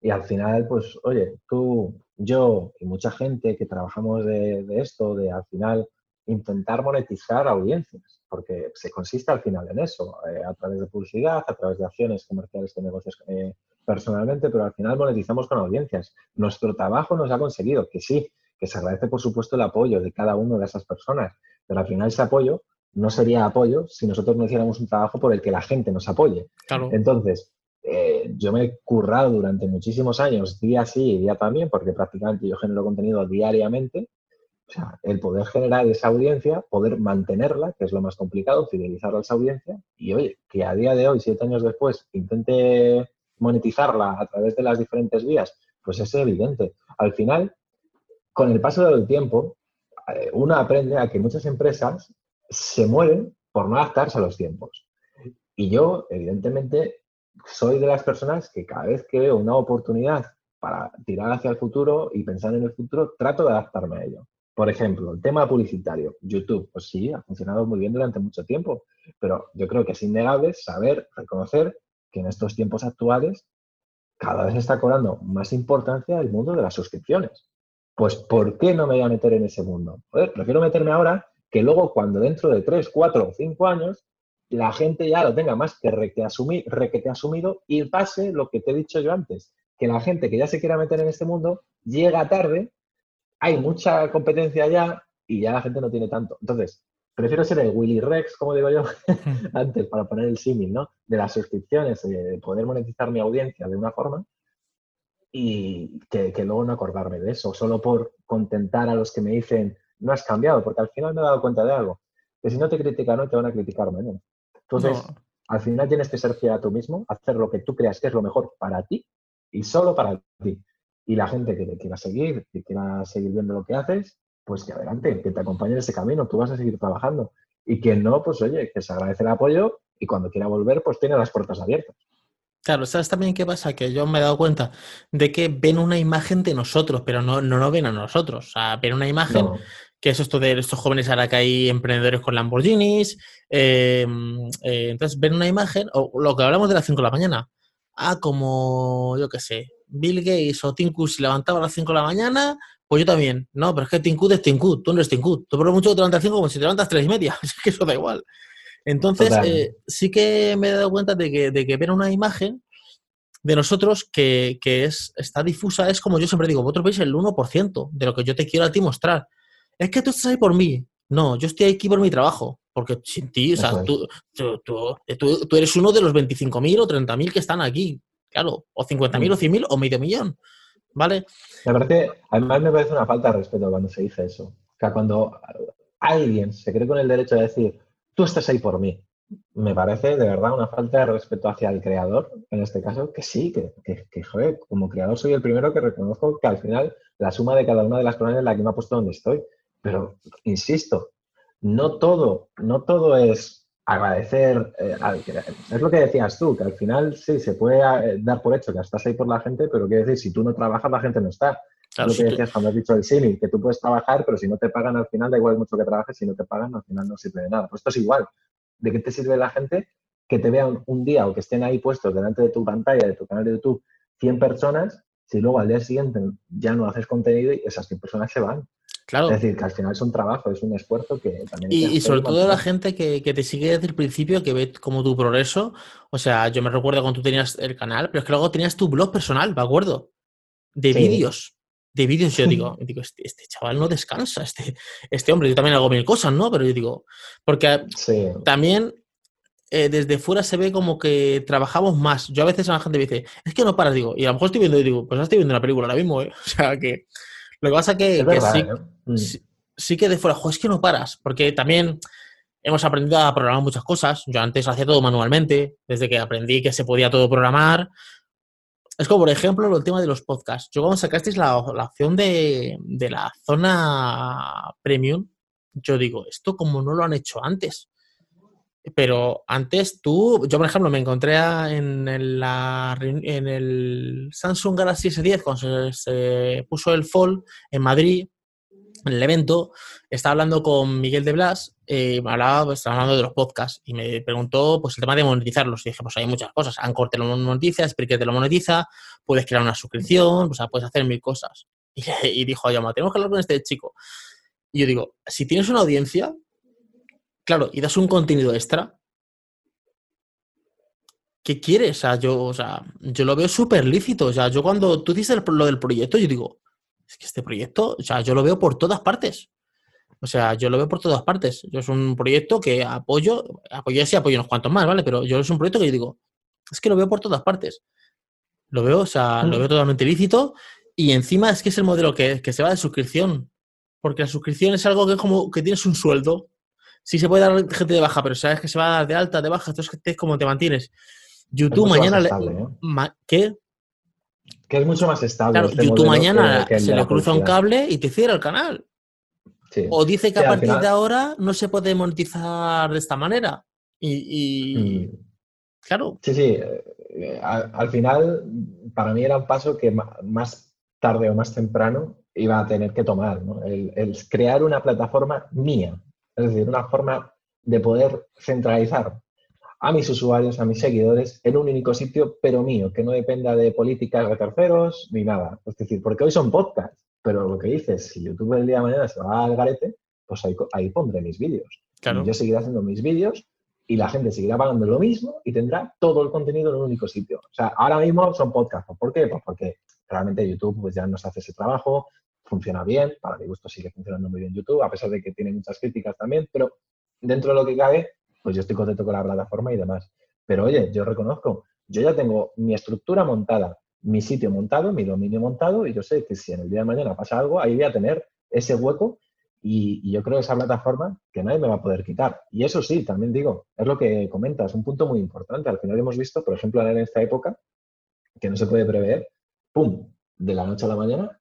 y al final, pues, oye, tú, yo y mucha gente que trabajamos de, esto, de al final intentar monetizar audiencias, porque se consiste al final en eso, eh, a través de publicidad, a través de acciones comerciales de negocios eh, personalmente, pero al final monetizamos con audiencias. Nuestro trabajo nos ha conseguido, que sí, que se agradece por supuesto el apoyo de cada una de esas personas, pero al final ese apoyo no sería apoyo si nosotros no hiciéramos un trabajo por el que la gente nos apoye. Entonces, eh, yo me he currado durante muchísimos años, día sí y día también, porque prácticamente yo genero contenido diariamente. O sea, el poder generar esa audiencia, poder mantenerla, que es lo más complicado, fidelizar a esa audiencia, y oye, que a día de hoy, siete años después, intente monetizarla a través de las diferentes vías, pues es evidente. Al final, con el paso del tiempo, eh, uno aprende a que muchas empresas se mueren por no adaptarse a los tiempos. Y yo, evidentemente, soy de las personas que cada vez que veo una oportunidad para tirar hacia el futuro y pensar en el futuro, trato de adaptarme a ello. Por ejemplo, el tema publicitario. YouTube, pues sí, ha funcionado muy bien durante mucho tiempo, pero yo creo que es innegable saber, reconocer que en estos tiempos actuales cada vez está cobrando más importancia el mundo de las suscripciones. Pues, ¿por qué no me voy a meter en ese mundo? prefiero meterme ahora que luego cuando dentro de 3, 4 o 5 años la gente ya lo tenga más que requete, asumido y pase lo que te he dicho yo antes, que la gente que ya se quiera meter en este mundo llega tarde, hay mucha competencia ya y ya la gente no tiene tanto. Entonces, prefiero ser el Willy Rex, como digo yo (laughs) (laughs) antes, para poner el símil, ¿no? De las suscripciones, de poder monetizar mi audiencia de una forma y que, que luego no acordarme de eso, solo por contentar a los que me dicen, no has cambiado, porque al final me he dado cuenta de algo, que si no te critican no te van a criticar menos. Entonces, al final tienes que ser fiel a tú mismo, hacer lo que tú creas que es lo mejor para ti y solo para ti. Y la gente que te quiera seguir, que quiera seguir viendo lo que haces, pues que adelante, que te acompañe en ese camino, tú vas a seguir trabajando. Y quien no, pues oye, que se agradece el apoyo y cuando quiera volver, pues tiene las puertas abiertas. Claro, ¿sabes también qué pasa? Que yo me he dado cuenta de que ven una imagen de nosotros, pero no, no nos ven a nosotros. O sea, ven una imagen que es esto de estos jóvenes ahora que hay emprendedores con Lamborghinis. Em, eh, entonces ven una imagen, o lo que hablamos de las 5 de la mañana. Ah, como, yo qué sé, Bill Gates o Tim Cook se levantaban a las 5 de la mañana, pues yo también. No, pero es que Tim Cook es Tim Cook, tú no eres Tim Cook. Tú por mucho te levantas a 5 como si te levantas a 3 y media. (laughs) Es que eso da igual. Entonces, eh, sí que me he dado cuenta de que, de que ven una imagen de nosotros que, que, es, está difusa, es como yo siempre digo, vosotros veis el 1% de lo que yo te quiero a ti mostrar es que tú estás ahí por mí. No, yo estoy aquí por mi trabajo. Porque sin ti, o sea, tú, tú, eres uno de los 25.000 o 30.000 que están aquí, claro, o 50.000 o 100.000 o medio millón, ¿vale? Me parece, además me parece una falta de respeto cuando se dice eso. O sea, cuando alguien se cree con el derecho de decir, tú estás ahí por mí, me parece de verdad una falta de respeto hacia el creador, en este caso, que sí, que, que, joder, como creador soy el primero que reconozco que al final la suma de cada una de las personas es la que me ha puesto donde estoy. Pero, insisto, no todo, no todo es agradecer, eh, es lo que decías tú, que al final sí, se puede eh, dar por hecho que estás ahí por la gente, pero quiere decir, si tú no trabajas, la gente no está. lo que decías cuando has dicho el símil, que tú puedes trabajar, pero si no te pagan al final, da igual mucho que trabajes, si no te pagan, al final no sirve de nada. Pues esto es igual. ¿De qué te sirve la gente que te vean un día o que estén ahí puestos delante de tu pantalla, de tu canal de YouTube, 100 personas, si luego al día siguiente ya no haces contenido y esas 100 personas se van? Claro. Es decir, que al final es un trabajo, es un esfuerzo que también... Y, y sobre todo la gente que, te sigue desde el principio, que ve como tu progreso. O sea, yo me recuerdo cuando tú tenías el canal, pero es que luego tenías tu blog personal, ¿me acuerdo? De vídeos. De vídeos, yo digo, (laughs) digo este, este, chaval no descansa, este, este hombre, yo también hago mil cosas, ¿no? Pero yo digo, porque también eh, desde fuera se ve como que trabajamos más. Yo a veces a la gente me dice, es que no paras, digo, y a lo mejor estoy viendo y digo, pues estoy viendo una película ahora mismo, ¿eh? (laughs) O sea, que lo que pasa es que, ¿eh? mm. sí, que de fuera, es que no paras, porque también hemos aprendido a programar muchas cosas. Yo antes hacía todo manualmente, desde que aprendí que se podía todo programar. Es como, por ejemplo, el tema de los podcasts. Yo cuando sacasteis la, opción de, de, la zona premium, yo digo, esto como no lo han hecho antes. Pero antes tú, yo por ejemplo me encontré en, el, en el Samsung Galaxy S10 cuando se, puso el Fold en Madrid, en el evento, estaba hablando con Miguel de Blas, eh, me hablaba, pues, estaba hablando de los podcasts y me preguntó pues el tema de monetizarlos. Y dije, pues hay muchas cosas. Anchor te lo monetiza, Spreaker te lo monetiza, puedes crear una suscripción, o sea, puedes hacer mil cosas. (laughs) Y, y dijo, oye, tenemos que hablar con este chico. Y yo digo, si tienes una audiencia, Claro, y das un contenido extra. ¿Qué quieres? O sea, yo, o sea, yo lo veo súper lícito. O sea, yo cuando tú dices lo del proyecto, yo digo, es que este proyecto, o sea, yo lo veo por todas partes. O sea, yo lo veo por todas partes. Yo es un proyecto que apoyo, apoyo sí, apoyo unos cuantos más, ¿vale? Pero yo es un proyecto que yo digo, es que lo veo por todas partes. Lo veo, o sea, lo mm. veo totalmente lícito. Y encima es que es el modelo que, que se va de suscripción. Porque la suscripción es algo que es como que tienes un sueldo sí se puede dar gente de baja, pero sabes que se va a dar de alta, de baja, entonces es como te mantienes. YouTube mañana... ¿eh? ¿Qué? Que es mucho más estable. Claro, este YouTube mañana se le cruza un cable y te cierra el canal. O dice que a partir de ahora no se puede monetizar de esta manera. Y, mm. claro. Sí, sí. Eh, al, final, para mí era un paso que más tarde o más temprano iba a tener que tomar. el crear una plataforma mía, es decir, una forma de poder centralizar a mis usuarios, a mis seguidores, en un único sitio, pero mío, que no dependa de políticas de terceros ni nada. Es decir, porque hoy son podcasts, pero lo que dices, si YouTube el día de mañana se va al garete, pues ahí, pondré mis vídeos. yo seguiré haciendo mis vídeos y la gente seguirá pagando lo mismo y tendrá todo el contenido en un único sitio. O sea, ahora mismo son podcasts. ¿Por qué? Pues porque realmente YouTube pues ya nos hace ese trabajo, funciona bien, para mi gusto sigue funcionando muy bien YouTube, a pesar de que tiene muchas críticas también, pero dentro de lo que cabe, pues yo estoy contento con la plataforma y demás. Pero oye, yo reconozco, yo ya tengo mi estructura montada, mi sitio montado, mi dominio montado, y yo sé que si en el día de mañana pasa algo, ahí voy a tener ese hueco y, yo creo esa plataforma que nadie me va a poder quitar. Y eso sí, también digo, es lo que comentas, un punto muy importante. Al final hemos visto, por ejemplo, en esta época, que no se puede prever, ¡pum!, de la noche a la mañana,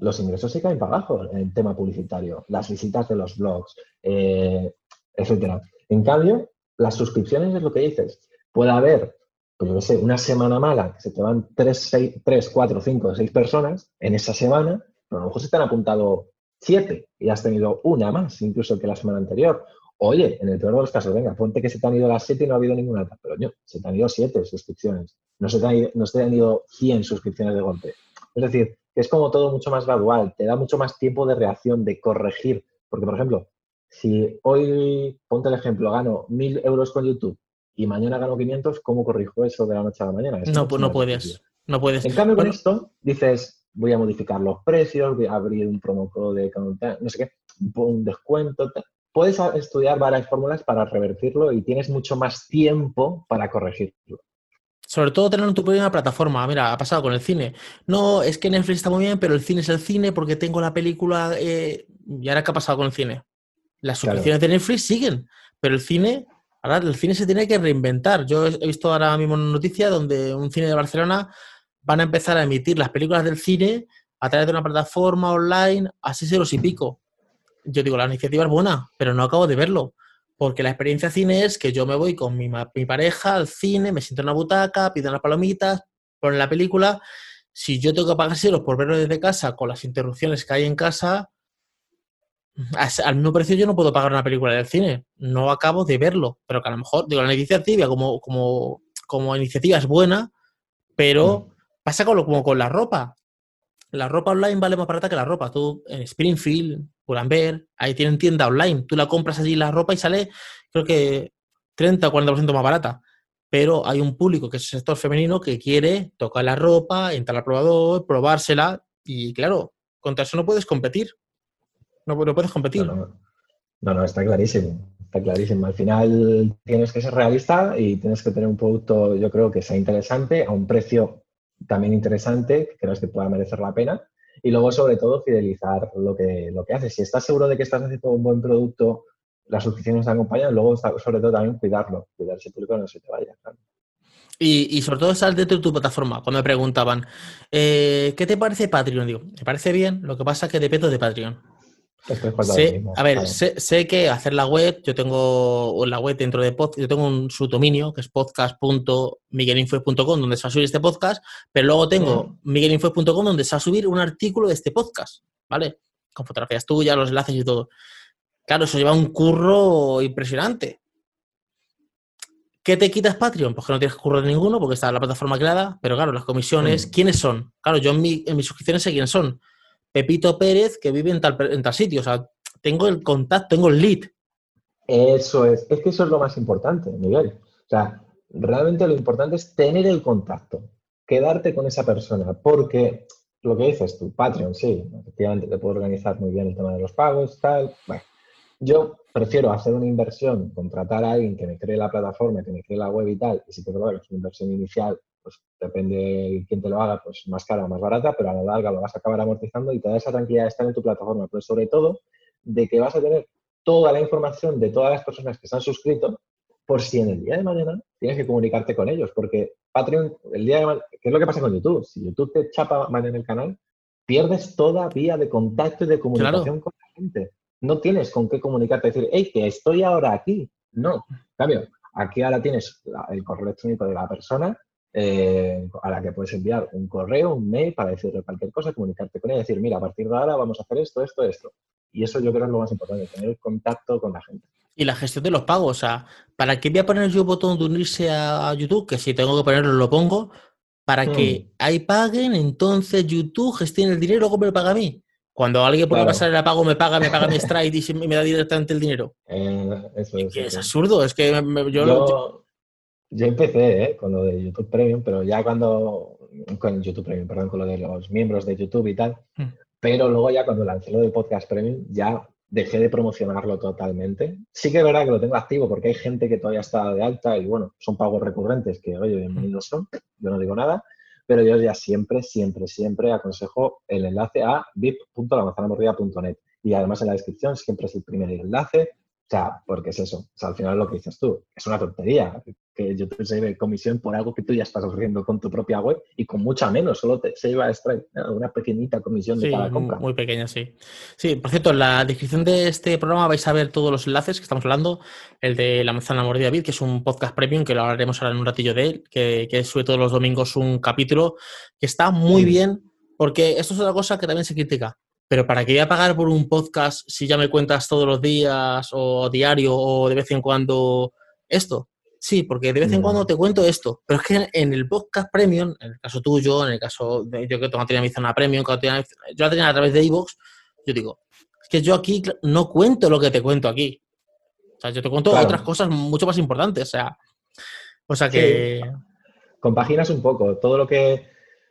los ingresos se caen para abajo en el tema publicitario, las visitas de los blogs, eh, etcétera. En cambio, las suscripciones es lo que dices. Puede haber, pues yo sé, una semana mala, que se te van 3, 3 4, 5, 6 personas en esa semana, pero a lo mejor se te han apuntado 7 y has tenido una más incluso que la semana anterior. Oye, en el peor de los casos, venga, ponte que se te han ido las 7 y no ha habido ninguna alta, pero no, se te han ido 7 suscripciones, no se, te han ido, no se te han ido 100 suscripciones de golpe. Es decir, es como todo mucho más gradual, te da mucho más tiempo de reacción, de corregir. Porque, por ejemplo, si hoy, ponte el ejemplo, gano mil euros con YouTube y mañana gano 500, ¿cómo corrijo eso de la noche a la mañana? no, pues no puedes. No puedes. En cambio, con esto dices, voy a modificar los precios, voy a abrir un promo code, no sé qué, un descuento, puedes estudiar varias fórmulas para revertirlo y tienes mucho más tiempo para corregirlo. Sobre todo tener en tu propia plataforma. Mira, ha pasado con el cine. No, es que Netflix está muy bien, pero el cine es el cine porque tengo la película. Eh, ¿Y ahora qué ha pasado con el cine? Las suscripciones de Netflix siguen, pero el cine, ahora el cine se tiene que reinventar. Yo he visto ahora mismo una noticia donde un cine de Barcelona van a empezar a emitir las películas del cine a través de una plataforma online a 6 euros y pico. Yo digo, la iniciativa es buena, pero no acabo de verlo. Porque la experiencia cine es que yo me voy con mi, mi pareja al cine, me siento en una butaca, pido las palomitas, ponen la película. Si yo tengo que pagar euros por verlo desde casa, con las interrupciones que hay en casa, al mismo precio yo no puedo pagar una película del cine. No acabo de verlo. Pero que a lo mejor, digo, la iniciativa como, como, como iniciativa es buena, pero mm. pasa con como con la ropa. La ropa online vale más barata que la ropa. Tú en Springfield, Pull&Bear, ahí tienen tienda online. Tú la compras allí la ropa y sale, creo que 30 o 40% más barata. Pero hay un público que es el sector femenino que quiere tocar la ropa, entrar al probador, probársela. Y claro, contra eso no puedes competir. No, puedes competir. No no. está clarísimo. Está clarísimo. Al final tienes que ser realista y tienes que tener un producto, yo creo que sea interesante, a un precio también interesante, que creas que pueda merecer la pena. Y luego, sobre todo, fidelizar lo que, lo que haces. Si estás seguro de que estás haciendo un buen producto, las suscripciones te acompañan, luego, sobre todo, también cuidarlo, cuidar ese público no se te vaya. Y, sobre todo estar dentro de tu plataforma. Cuando me preguntaban, eh, ¿qué te parece Patreon? Digo, me parece bien, lo que pasa es que dependo de Patreon a ver, sé, que hacer la web, yo tengo la web dentro de podcast, yo tengo un subdominio que es podcast.miguelinfo.com donde se va a subir este podcast, pero luego tengo miguelinfo.com donde se va a subir un artículo de este podcast, ¿vale? Con fotografías tuyas, los enlaces y todo. Claro, eso lleva un curro impresionante. ¿Qué te quitas Patreon? Pues que no tienes curro de ninguno porque está la plataforma creada, pero claro, las comisiones, mm. ¿quiénes son? Claro, yo en, mi, en mis suscripciones sé quiénes son Pepito Pérez que vive en tal, en tal sitio. O sea, tengo el contacto, tengo el lead. Eso es, es que eso es lo más importante, Miguel. O sea, realmente lo importante es tener el contacto, quedarte con esa persona, porque lo que dices tú, Patreon, sí, efectivamente te puedo organizar muy bien el tema de los pagos, tal. Bueno, yo prefiero hacer una inversión, contratar a alguien que me cree la plataforma, que me cree la web y tal, y si te lo es una inversión inicial pues depende de quién te lo haga, pues más cara o más barata, pero a la larga lo vas a acabar amortizando y toda esa tranquilidad está en tu plataforma, pero sobre todo de que vas a tener toda la información de todas las personas que se han suscrito por si en el día de mañana tienes que comunicarte con ellos, porque Patreon, el día de mañana, ¿qué es lo que pasa con YouTube? Si YouTube te chapa mal en el canal, pierdes toda vía de contacto y de comunicación con la gente. No tienes con qué comunicarte, decir, hey, que estoy ahora aquí. No, cambio, aquí ahora tienes el correo electrónico de la persona eh, a la que puedes enviar un correo, un mail para decirle cualquier cosa, comunicarte con ella y decir, mira, a partir de ahora vamos a hacer esto, esto, esto. Y eso yo creo es lo más importante, tener contacto con la gente. Y la gestión de los pagos, o sea, ¿para qué voy a poner yo un botón de unirse a YouTube? Que si tengo que ponerlo, lo pongo. Para que hmm. ahí paguen, entonces YouTube gestione el dinero, ¿cómo me lo paga a mí? Cuando alguien pueda pasar el pago, me paga, me paga mi (laughs) strike y me da directamente el dinero. Eh, eso, es, es absurdo, es que yo, yo, yo empecé ¿eh? con lo de YouTube Premium, pero ya cuando, con YouTube Premium, perdón, con lo de los miembros de YouTube y tal, mm. pero luego ya cuando lancé lo del Podcast Premium, ya dejé de promocionarlo totalmente. Sí que es verdad que lo tengo activo porque hay gente que todavía está de alta y bueno, son pagos recurrentes que, oye, bienvenidos son, yo no digo nada, pero yo ya siempre, siempre, siempre aconsejo el enlace a vip.lamanzanamordida.net y además en la descripción siempre es el primer enlace o sea, porque es eso. O sea, al final lo que dices tú, es una tontería que YouTube se lleve comisión por algo que tú ya estás ofreciendo con tu propia web y con mucha menos, solo te, se lleva extra, una pequeñita comisión de cada compra. Muy pequeña, sí. Sí, por cierto, en la descripción de este programa vais a ver todos los enlaces que estamos hablando, el de La Manzana Mordida Vid, que es un podcast premium, que lo hablaremos ahora en un ratillo de él, que, que sube todos los domingos un capítulo que está muy bien, porque esto es otra cosa que también se critica pero ¿para qué voy a pagar por un podcast si ya me cuentas todos los días o diario o de vez en cuando esto? Sí, porque de vez en cuando te cuento esto, pero es que en el podcast premium, en el caso tuyo, en el caso de yo que tenía mi zona premium, yo la tenía a través de iVoox, yo digo, es que yo aquí no cuento lo que te cuento aquí. O sea, yo te cuento otras cosas mucho más importantes, o sea, o sea que... Compaginas un poco todo lo que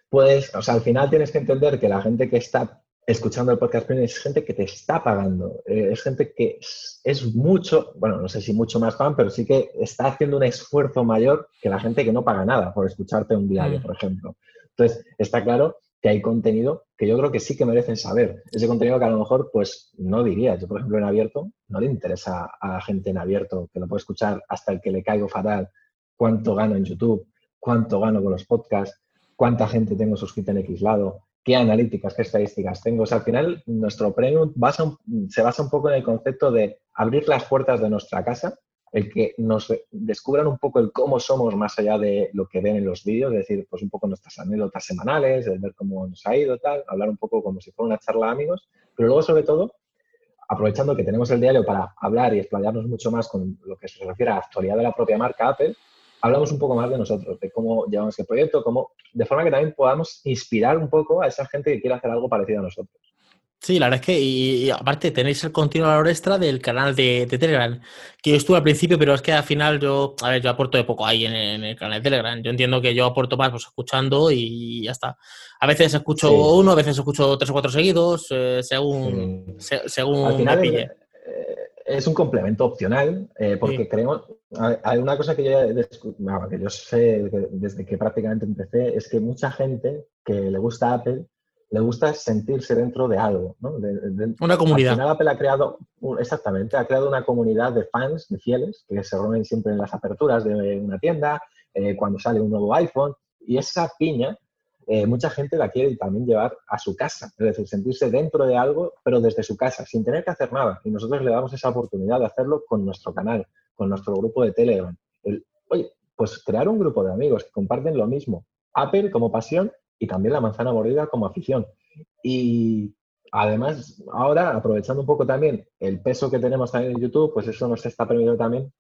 puedes, o sea, al final tienes que entender que la gente que está escuchando el podcast premium es gente que te está pagando, eh, es gente que es, mucho, bueno, no sé si mucho más fan, pero sí que está haciendo un esfuerzo mayor que la gente que no paga nada por escucharte un diario, mm. por ejemplo. Entonces, está claro que hay contenido que yo creo que sí que merecen saber. Ese contenido que a lo mejor, pues, no diría. Yo, por ejemplo, en abierto, no le interesa a la gente en abierto, que lo puede escuchar hasta el que le caigo fatal, cuánto gano en YouTube, cuánto gano con los podcasts, cuánta gente tengo suscrita en X lado, qué analíticas, qué estadísticas tengo. Al final, nuestro premium se basa un poco en el concepto de abrir las puertas de nuestra casa, el que nos descubran un poco el cómo somos más allá de lo que ven en los vídeos, es decir, pues un poco nuestras anécdotas semanales, el ver cómo nos ha ido, tal, hablar un poco como si fuera una charla de amigos, pero luego, sobre todo, aprovechando que tenemos el diario para hablar y explayarnos mucho más con lo que se refiere a la actualidad de la propia marca Apple, hablamos un poco más de nosotros, de cómo llevamos el proyecto, cómo, de forma que también podamos inspirar un poco a esa gente que quiere hacer algo parecido a nosotros. Sí, la verdad es que, y, aparte tenéis el continuador extra del canal de, Telegram, que yo estuve al principio, pero es que al final yo, a ver, yo aporto de poco ahí en, el canal de Telegram. Yo entiendo que yo aporto más pues, escuchando y ya está. A veces escucho uno, a veces escucho tres o cuatro seguidos, eh, según, según al final eh, Es, un complemento opcional, eh, porque creemos, hay una cosa que yo, que yo sé desde que prácticamente empecé, es que mucha gente que le gusta Apple le gusta sentirse dentro de algo. ¿no? una comunidad. Al final Apple ha creado, exactamente, ha creado una comunidad de fans, de fieles, que se reúnen siempre en las aperturas de una tienda, eh, cuando sale un nuevo iPhone, y esa piña eh, mucha gente la quiere también llevar a su casa, es decir, sentirse dentro de algo, pero desde su casa, sin tener que hacer nada. Y nosotros le damos esa oportunidad de hacerlo con nuestro canal, con nuestro grupo de Telegram. oye, pues crear un grupo de amigos que comparten lo mismo, Apple como pasión y también la manzana mordida como afición. Y además, ahora, aprovechando un poco también el peso que tenemos también en YouTube, pues eso nos está permitiendo también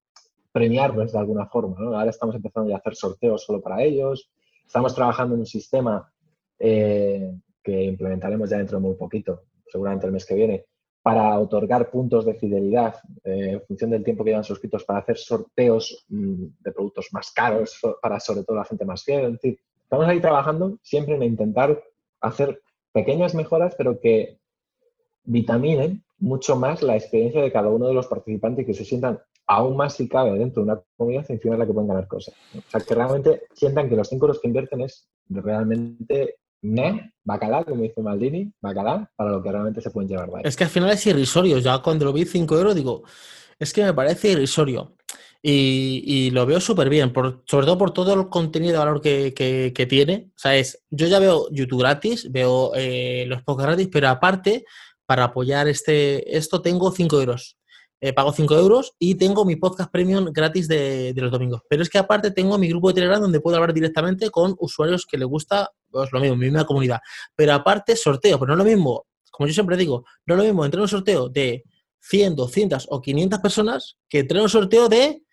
premiarnos de alguna forma. Ahora estamos empezando a hacer sorteos solo para ellos, Estamos trabajando en un sistema eh, que implementaremos ya dentro de muy poquito, seguramente el mes que viene, para otorgar puntos de fidelidad eh, en función del tiempo que llevan suscritos para hacer sorteos mm, de productos más caros para sobre todo la gente más fiel. Es decir, estamos ahí trabajando siempre en intentar hacer pequeñas mejoras, pero que vitaminen mucho más la experiencia de cada uno de los participantes y que se sientan aún más si cabe dentro de una comunidad encima de la que pueden ganar cosas. O sea, que realmente sientan que los 5 euros que invierten es realmente me, bacalá, como dice Maldini, bacalá, para lo que realmente se pueden llevar. Es que al final es irrisorio. Ya cuando lo vi 5 euros digo, es que me parece irrisorio. Y, lo veo súper bien, sobre todo por todo el contenido de valor que, tiene. O sea, es, yo ya veo YouTube gratis, veo eh, los podcasts gratis, pero aparte, para apoyar este, esto tengo 5 euros. Eh, pago 5 euros y tengo mi podcast premium gratis de, los domingos. Pero es que aparte tengo mi grupo de Telegram donde puedo hablar directamente con usuarios que les gusta, pues lo mismo, mi misma comunidad. Pero aparte sorteo, pero no es lo mismo, como yo siempre digo, no es lo mismo entrar en un sorteo de 100, 200 o 500 personas que entrar en un sorteo de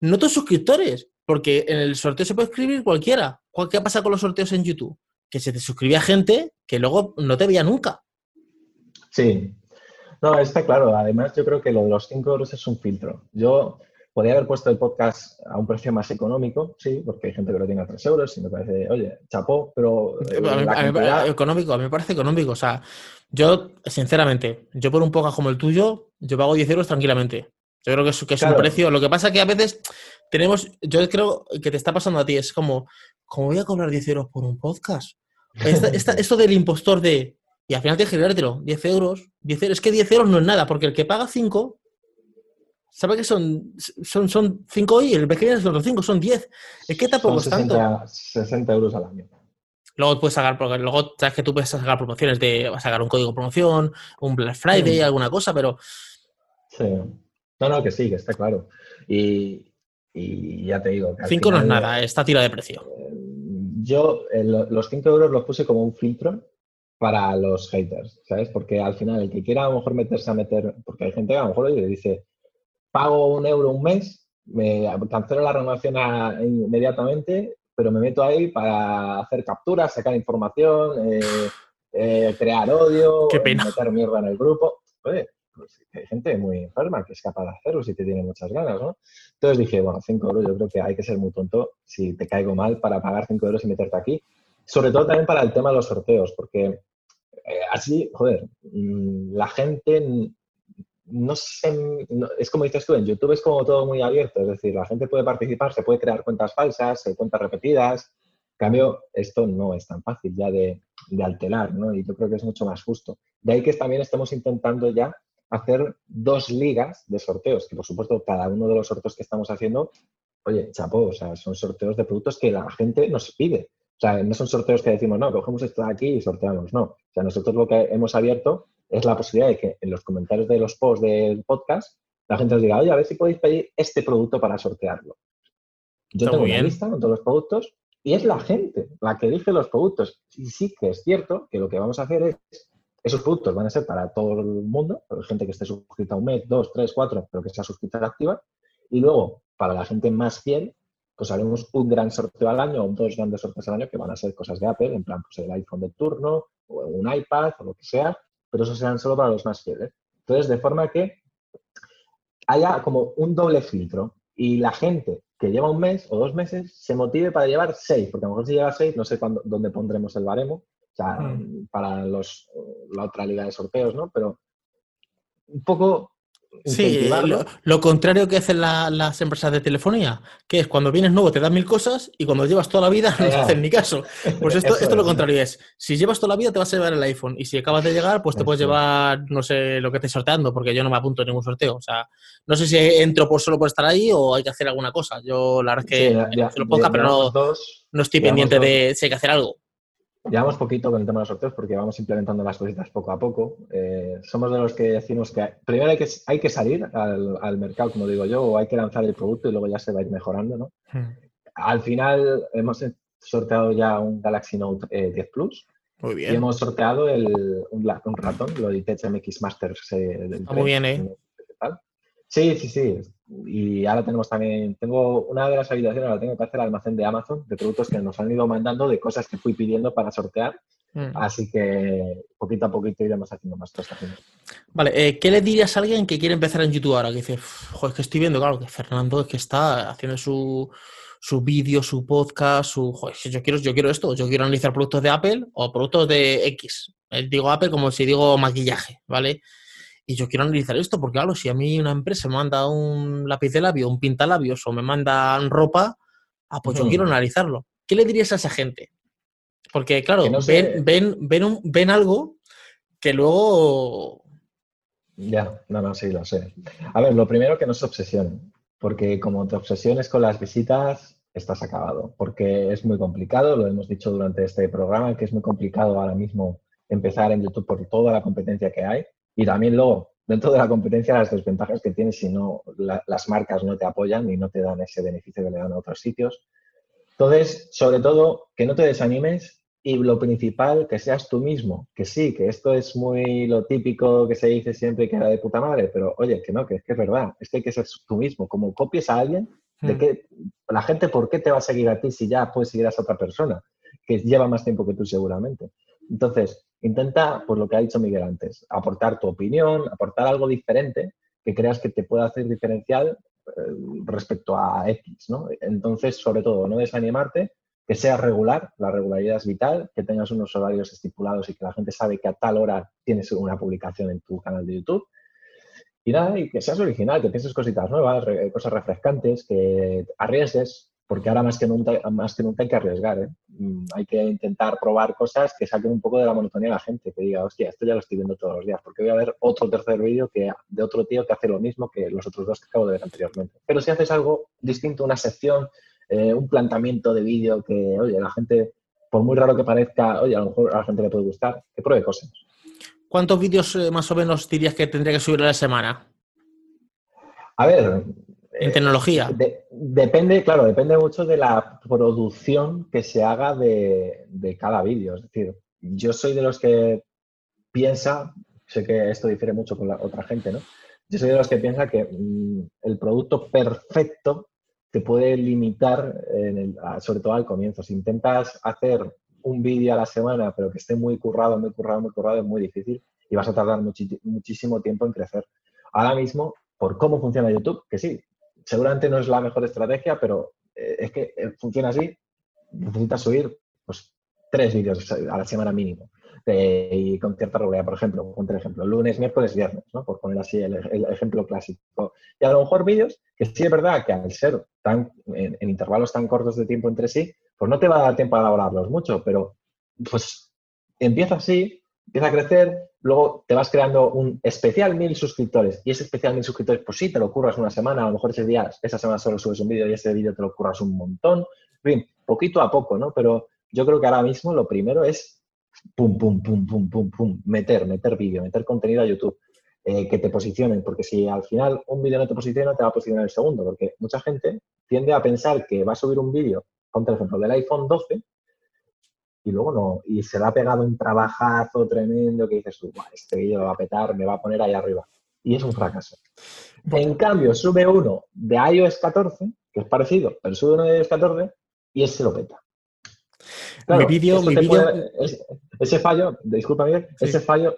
no tus suscriptores, porque en el sorteo se puede escribir cualquiera. ¿Qué pasa con los sorteos en YouTube? Que se te suscribía gente que luego no te veía nunca. Sí, no, está claro. Además, yo creo que lo de los 5 euros es un filtro. Yo podría haber puesto el podcast a un precio más económico, sí, porque hay gente que lo tiene a 3 euros y me parece, oye, chapó, pero... Eh, a mí, económico, a mí me parece económico. O sea, yo, sinceramente, yo por un podcast como el tuyo, yo pago 10 euros tranquilamente. Yo creo que es, que es un precio. Lo que pasa es que a veces tenemos, yo creo que te está pasando a ti, es como, ¿cómo voy a cobrar 10 euros por un podcast? (laughs) esto del impostor de, y al final tienes que generártelo, 10 euros. 10 euros. Es que 10 euros no es nada, porque el que paga 5 sabe que son, son, son 5 y el mes que viene son 5, son 10. Es que tampoco es tanto. 60 euros al año. Luego puedes sacar, luego sabes que tú puedes sacar promociones de sacar un código de promoción, un Black Friday, mm. alguna cosa, pero. Sí. No, no, que sí, que está claro. Y, y ya te digo. 5 no es nada, está tira de precio. Eh, yo eh, los 5 euros los puse como un filtro para los haters, ¿sabes? Porque al final el que quiera a lo mejor meterse a meter, porque hay gente que a lo mejor le dice, pago un euro un mes, me cancelo la renovación inmediatamente, pero me meto ahí para hacer capturas, sacar información, eh, eh, crear odio, meter mierda en el grupo. Oye, pues hay gente muy enferma que es capaz de hacerlo si te tiene muchas ganas, ¿no? Entonces dije, bueno, 5 euros, yo creo que hay que ser muy tonto si te caigo mal para pagar 5 euros y meterte aquí. Sobre todo también para el tema de los sorteos, porque así, joder, mm, la gente no sé, es como dices tú, en YouTube es como todo muy abierto, es decir, la gente puede participar, se puede crear cuentas falsas, eh, cuentas repetidas. En cambio, esto no es tan fácil ya de, de alterar, ¿no? Y yo creo que es mucho más justo. De ahí que también estemos intentando ya hacer dos ligas de sorteos, que por supuesto cada uno de los sorteos que estamos haciendo, oye, chapó, o sea, son sorteos de productos que la gente nos pide. O sea, no son sorteos que decimos, no, cogemos esto de aquí y sorteamos, no. O sea, nosotros lo que hemos abierto es la posibilidad de que en los comentarios de los posts del podcast la gente os diga, oye, a ver si podéis pedir este producto para sortearlo. Yo tengo una lista con todos los productos y es la gente la que elige los productos. Y sí que es cierto que lo que vamos a hacer es, esos productos van a ser para todo el mundo, para gente que esté suscrita un mes, dos, tres, cuatro, pero que sea suscrita activa. Y luego, para la gente más fiel, pues haremos un gran sorteo al año o dos grandes sorteos al año que van a ser cosas de Apple, en plan, pues el iPhone de turno o un iPad o lo que sea, pero esos serán solo para los más fieles. Entonces, de forma que haya como un doble filtro y la gente que lleva un mes o dos meses se motive para llevar seis, porque a lo mejor si lleva seis, no sé cuándo, dónde pondremos el baremo, o sea, mm. para los, la otra liga de sorteos, ¿no? Pero un poco Sí, lo, contrario que hacen las empresas de telefonía, que es cuando vienes nuevo te dan mil cosas y cuando llevas toda la vida (laughs) no te hacen ni caso. Pues esto, esto lo contrario es, si llevas toda la vida te vas a llevar el iPhone y si acabas de llegar pues te puedes llevar, no sé, lo que estés sorteando porque yo no me apunto en ningún sorteo. O sea, no sé si entro por solo por estar ahí o hay que hacer alguna cosa. Yo la verdad es que lo ponga, pero no, no estoy pendiente de si hay que hacer algo. Llevamos poquito con el tema de los sorteos porque vamos implementando las cositas poco a poco. Eh, somos de los que decimos que primero hay que, hay que salir al, mercado, como digo yo, o hay que lanzar el producto y luego ya se va a ir mejorando, ¿no? Hmm. Al final hemos sorteado ya un Galaxy Note 10 eh, Plus. Muy bien. Y hemos sorteado el, un, un ratón, lo Logitech MX Masters. Eh, muy bien, ¿eh? Sí, sí, sí. Y ahora tenemos también, tengo una de las habitaciones, la tengo que hacer almacén de Amazon, de productos que nos han ido mandando, de cosas que fui pidiendo para sortear. Mm. Así que poquito a poquito iremos haciendo más cosas. Vale, eh, ¿qué le dirías a alguien que quiere empezar en YouTube ahora? Que dice, joder, es que estoy viendo, claro, que Fernando es que está haciendo su, su vídeo, su podcast, su. Joder, yo quiero, yo quiero esto, yo quiero analizar productos de Apple o productos de X. Eh, digo Apple como si digo maquillaje, ¿vale? Y yo quiero analizar esto, porque claro, si a mí una empresa me manda un lápiz de labio, un pintalabios o me mandan ropa, ah, pues yo quiero analizarlo. ¿Qué le dirías a esa gente? Porque claro, ven, ven, ven, ven algo que luego... Ya, no, no, sí, lo sé. A ver, lo primero que no se obsesionen, porque como te obsesiones con las visitas, estás acabado, porque es muy complicado, lo hemos dicho durante este programa, que es muy complicado ahora mismo empezar en YouTube por toda la competencia que hay. Y también luego, dentro de la competencia, las desventajas que tienes si no las marcas no te apoyan y no te dan ese beneficio que le dan a otros sitios. Entonces, sobre todo, que no te desanimes y lo principal, que seas tú mismo. Que sí, que esto es muy lo típico que se dice siempre que era de puta madre, pero oye, que no, que es que es verdad, es que hay que ser tú mismo. Como copies a alguien, de hmm. que la gente, ¿por qué te va a seguir a ti si ya puedes seguir a esa otra persona? Que lleva más tiempo que tú seguramente. Entonces, Intenta, pues lo que ha dicho Miguel antes, aportar tu opinión, aportar algo diferente que creas que te pueda hacer diferencial eh, respecto a X, ¿no? Entonces, sobre todo, no desanimarte, que sea regular, la regularidad es vital, que tengas unos horarios estipulados y que la gente sabe que a tal hora tienes una publicación en tu canal de YouTube. Y nada, y que seas original, que pienses cositas nuevas, cosas refrescantes, que arriesgues, porque ahora más que nunca, más que nunca hay que arriesgar. ¿eh? Mm, hay que intentar probar cosas que saquen un poco de la monotonía a la gente, que diga, hostia, esto ya lo estoy viendo todos los días, porque voy a ver otro tercer vídeo que, de otro tío que hace lo mismo que los otros dos que acabo de ver anteriormente. Pero si haces algo distinto, una sección, eh, un planteamiento de vídeo que, oye, la gente, por muy raro que parezca, oye, a lo mejor a la gente le puede gustar, que pruebe cosas. ¿Cuántos vídeos eh, más o menos dirías que tendría que subir a la semana? A ver, en tecnología. depende, claro, depende mucho de la producción que se haga de, cada vídeo. Es decir, yo soy de los que piensa, sé que esto difiere mucho con la otra gente, ¿no? Yo soy de los que piensa que mm, el producto perfecto te puede limitar, sobre todo al comienzo. Si intentas hacer un vídeo a la semana, pero que esté muy currado, muy currado, muy currado, es muy difícil y vas a tardar muchísimo tiempo en crecer. Ahora mismo, por cómo funciona YouTube, que sí, seguramente no es la mejor estrategia, pero eh, es que eh, funciona así. Necesitas subir pues, tres vídeos a la semana mínimo. y con cierta regularidad. Por ejemplo, ponte el ejemplo, lunes, miércoles, viernes, ¿no? Por poner así el, ejemplo clásico. Y a lo mejor vídeos que sí es verdad que al ser tan, en, intervalos tan cortos de tiempo entre sí, pues no te va a dar tiempo a elaborarlos mucho, pero pues empieza así, empieza a crecer, luego te vas creando un especial mil suscriptores y ese especial mil suscriptores, pues sí, te lo curras una semana, a lo mejor ese día, esa semana solo subes un vídeo y ese vídeo te lo curras un montón. En fin, poquito a poco, ¿no? Pero yo creo que ahora mismo lo primero es pum, pum, pum, pum, pum, pum, meter, meter vídeo, meter contenido a YouTube, eh, que te posicionen, porque si al final un vídeo no te posiciona, te va a posicionar el segundo, porque mucha gente tiende a pensar que va a subir un vídeo, con por ejemplo del iPhone 12, y luego no, y se le ha pegado un trabajazo tremendo que dices tú, este vídeo lo va a petar, me va a poner ahí arriba. Y es un fracaso. En cambio, sube uno de iOS 14, que es parecido, pero sube uno de iOS 14 y ese lo peta mi vídeo, mi vídeo... ese fallo, disculpa Miguel, ese fallo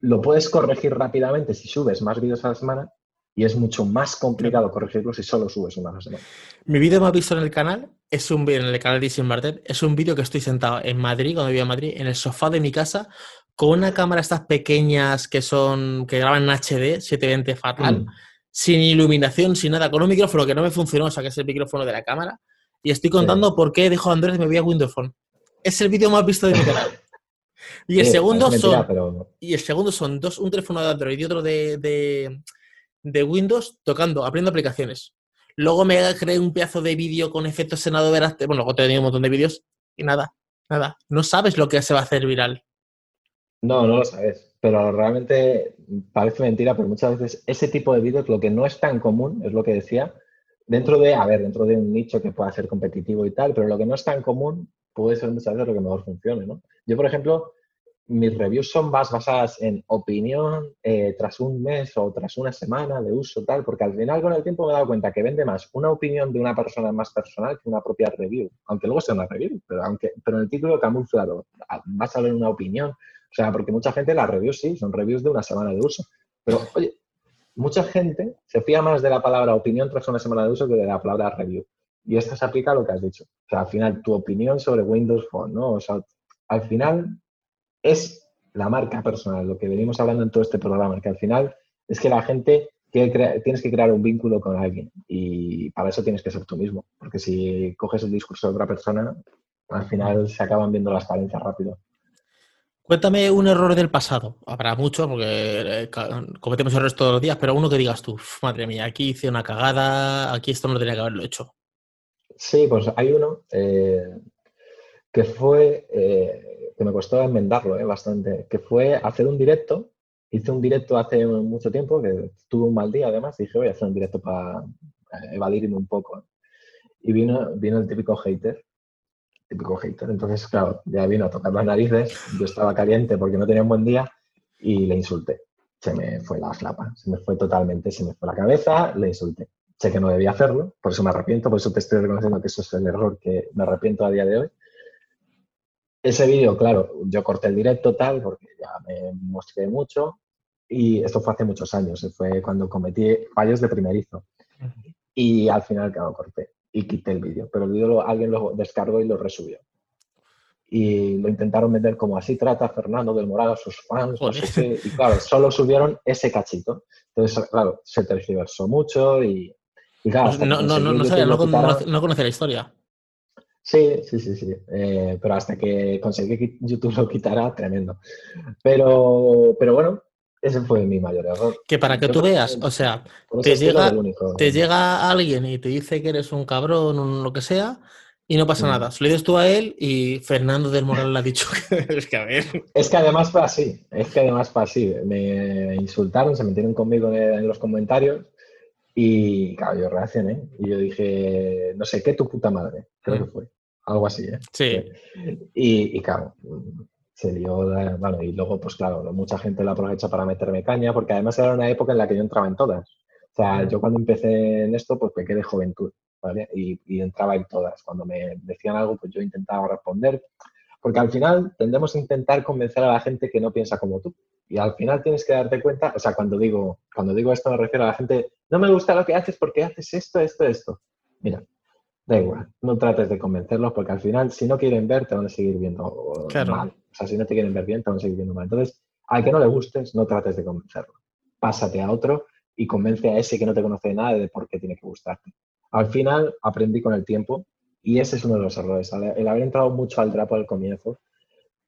lo puedes corregir rápidamente si subes más vídeos a la semana y es mucho más complicado corregirlo si solo subes una a la semana. Mi vídeo más visto en el canal es un en el canal de Sim es un vídeo que estoy sentado en Madrid, cuando vivía en Madrid, en el sofá de mi casa, con una cámara estas pequeñas que son, que graban en HD, 720 fatal, mm. sin iluminación, sin nada, con un micrófono que no me funcionó, o sea que es el micrófono de la cámara, y estoy contando por qué dejo a Andrés y me voy a Windows Phone. Es el vídeo más visto de mi canal. Y el, segundo son, y el segundo son dos, un teléfono de Android y otro de, Windows tocando, abriendo aplicaciones. Luego me creé un pedazo de vídeo con efectos senado Veraste. Bueno, luego te tenido un montón de vídeos y nada, nada. No sabes lo que se va a hacer viral. No, no lo sabes. Pero realmente parece mentira, pero muchas veces ese tipo de vídeos, lo que no es tan común, es lo que decía, dentro de, a ver, dentro de un nicho que pueda ser competitivo y tal, pero lo que no es tan común puede ser muchas veces lo que mejor funcione, ¿no? Yo, por ejemplo, mis reviews son más basadas en opinión eh, tras un mes o tras una semana de uso, tal, porque al final con el tiempo me he dado cuenta que vende más una opinión de una persona más personal que una propia review, aunque luego sea una review, pero, aunque, pero en el título camuflado, vas a ver una opinión, o sea, porque mucha gente las reviews sí, son reviews de una semana de uso, pero oye, mucha gente se fía más de la palabra opinión tras una semana de uso que de la palabra review. Y esto se aplica a lo que has dicho. O sea, al final, tu opinión sobre Windows Phone, ¿no? O sea, al final es la marca personal, lo que venimos hablando en todo este programa, que al final es que la gente tienes que crear un vínculo con alguien y para eso tienes que ser tú mismo, porque si coges el discurso de otra persona, al final se acaban viendo las carencias rápido. Cuéntame un error del pasado. Habrá muchos, porque eh, cometemos errores todos los días, pero uno que digas tú, madre mía, aquí hice una cagada, aquí esto no tenía que haberlo hecho. Sí, pues hay uno eh, que fue, eh, que me costó enmendarlo bastante, que fue hacer un directo. Hice un directo hace mucho tiempo, que tuve un mal día además, dije voy a hacer un directo para evadirme un poco. Y vino, vino el típico hater típico hater. Entonces, claro, ya vino a tocar las narices, yo estaba caliente porque no tenía un buen día y le insulté. Se me fue la flapa, se me fue totalmente, se me fue la cabeza, le insulté. Sé que no debía hacerlo, por eso me arrepiento, por eso te estoy reconociendo que eso es el error que me arrepiento a día de hoy. Ese vídeo, claro, yo corté el directo tal, porque ya me mostré mucho, y esto fue hace muchos años, fue cuando cometí fallos de primerizo. Y al final, claro, corté y quité el vídeo, pero el vídeo alguien lo descargó y lo resubió. Y lo intentaron vender como así trata Fernando del Moral a sus fans, y claro, solo subieron ese cachito. Entonces, claro, se tergiversó mucho y, claro... No, no, no, no, no, conoce la historia. Sí, sí, sí, sí. Eh, pero hasta que conseguí que YouTube lo quitara, tremendo. Pero, pero bueno, ese fue mi mayor error. Que para que tú veas, o sea, te llega, te llega alguien y te dice que eres un cabrón o lo que sea, y no pasa nada. Se lo dices tú a él y Fernando del Moral le ha dicho (laughs) que es que a ver. Es que además fue así, es que además fue así. Me insultaron, se metieron conmigo en los comentarios y claro, yo reaccioné y yo dije, no sé qué, tu puta madre, creo mm. que fue. Algo así, ¿eh? Sí. Y, y claro, se dio, bueno, y luego, pues claro, mucha gente lo aprovecha para meterme caña, porque además era una época en la que yo entraba en todas. O sea, yo cuando empecé en esto, pues pequé de juventud, ¿vale? Y, y, entraba en todas. Cuando me decían algo, pues yo intentaba responder, porque al final tendemos a intentar convencer a la gente que no piensa como tú. Y al final tienes que darte cuenta, o sea, cuando digo, cuando digo esto me refiero a la gente, no me gusta lo que haces porque haces esto, esto, esto. Mira, da igual, no trates de convencerlos porque al final, si no quieren ver, te van a seguir viendo mal O sea, si no te quieren ver bien, te van a seguir viendo mal. Entonces, al que no le gustes, no trates de convencerlo. Pásate a otro y convence a ese que no te conoce de nada de por qué tiene que gustarte. Al final, aprendí con el tiempo y ese es uno de los errores. El haber entrado mucho al drapo al comienzo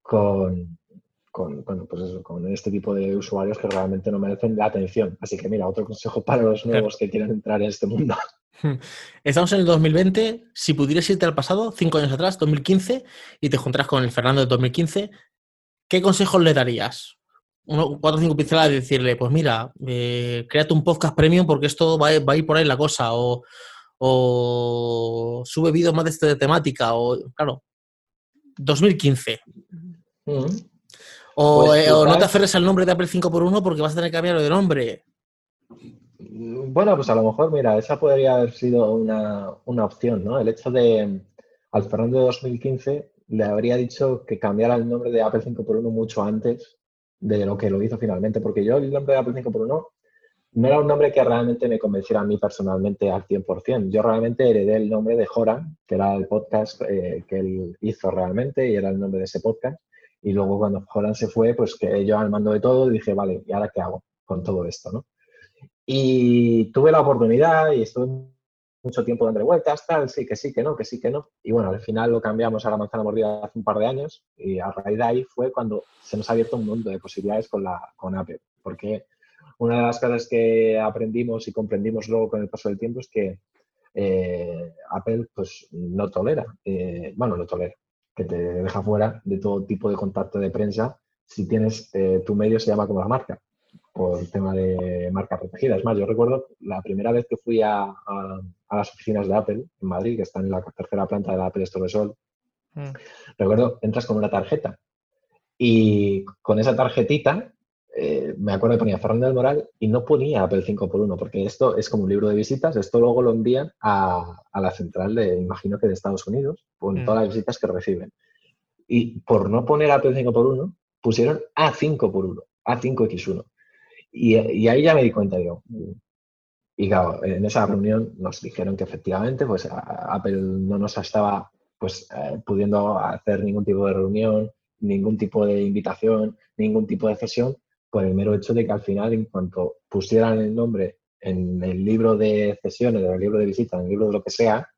con, con, pues con este tipo de usuarios que realmente no merecen la atención. Así que mira, otro consejo para los nuevos que quieren entrar en este mundo. (laughs) Estamos en el 2020. Si pudieras irte al pasado, cinco años atrás, 2015, y te juntarás con el Fernando de 2015, ¿qué consejos le darías? Uno, cuatro o cinco pinceladas de decirle, pues mira, eh, créate un podcast premium porque esto va, va, a ir por ahí la cosa, o, sube vídeos más de esta temática, o claro, 2015. Mm. O, pues eh, o, no te aferres al nombre de Apple 5x1 porque vas a tener que cambiarlo de nombre. Bueno, pues a lo mejor, mira, esa podría haber sido una, opción, ¿no? El hecho de, al Fernando de 2015, le habría dicho que cambiara el nombre de Apple 5x1 mucho antes de lo que lo hizo finalmente, porque yo el nombre de Apple 5x1 no era un nombre que realmente me convenciera a mí personalmente al 100%. Yo realmente heredé el nombre de Joran, que era el podcast eh, que él hizo realmente y era el nombre de ese podcast. Y luego cuando Joran se fue, pues que yo al mando de todo dije, vale, ¿y ahora qué hago con todo esto? ¿no? Y tuve la oportunidad y estuve mucho tiempo dando vueltas, tal, sí, que sí, que no, que sí, que no. Y bueno, al final lo cambiamos a la manzana mordida hace un par de años y a raíz de ahí fue cuando se nos ha abierto un mundo de posibilidades con, la, con Apple. Porque una de las cosas que aprendimos y comprendimos luego con el paso del tiempo es que eh, Apple pues no tolera, eh, bueno, no tolera, que te deja fuera de todo tipo de contacto de prensa si tienes, eh, tu medio se llama como la marca por el tema de marca protegida. Es más, yo recuerdo la primera vez que fui a, las oficinas de Apple en Madrid, que están en la tercera planta de la Apple Store de Sol, mm. recuerdo, entras con una tarjeta y con esa tarjetita, eh, me acuerdo que ponía Fernando del Moral y no ponía Apple 5x1, porque esto es como un libro de visitas, esto luego lo envían a, la central de, imagino que de Estados Unidos, con mm. todas las visitas que reciben. Y por no poner Apple 5x1, pusieron A5x1, A5X1. Y, ahí ya me di cuenta yo. Y claro, en esa reunión nos dijeron que efectivamente pues, Apple no nos estaba pues, eh, pudiendo hacer ningún tipo de reunión, ningún tipo de invitación, ningún tipo de sesión, por el mero hecho de que al final, en cuanto pusieran el nombre en el libro de sesiones, en el libro de visita, en el libro de lo que sea,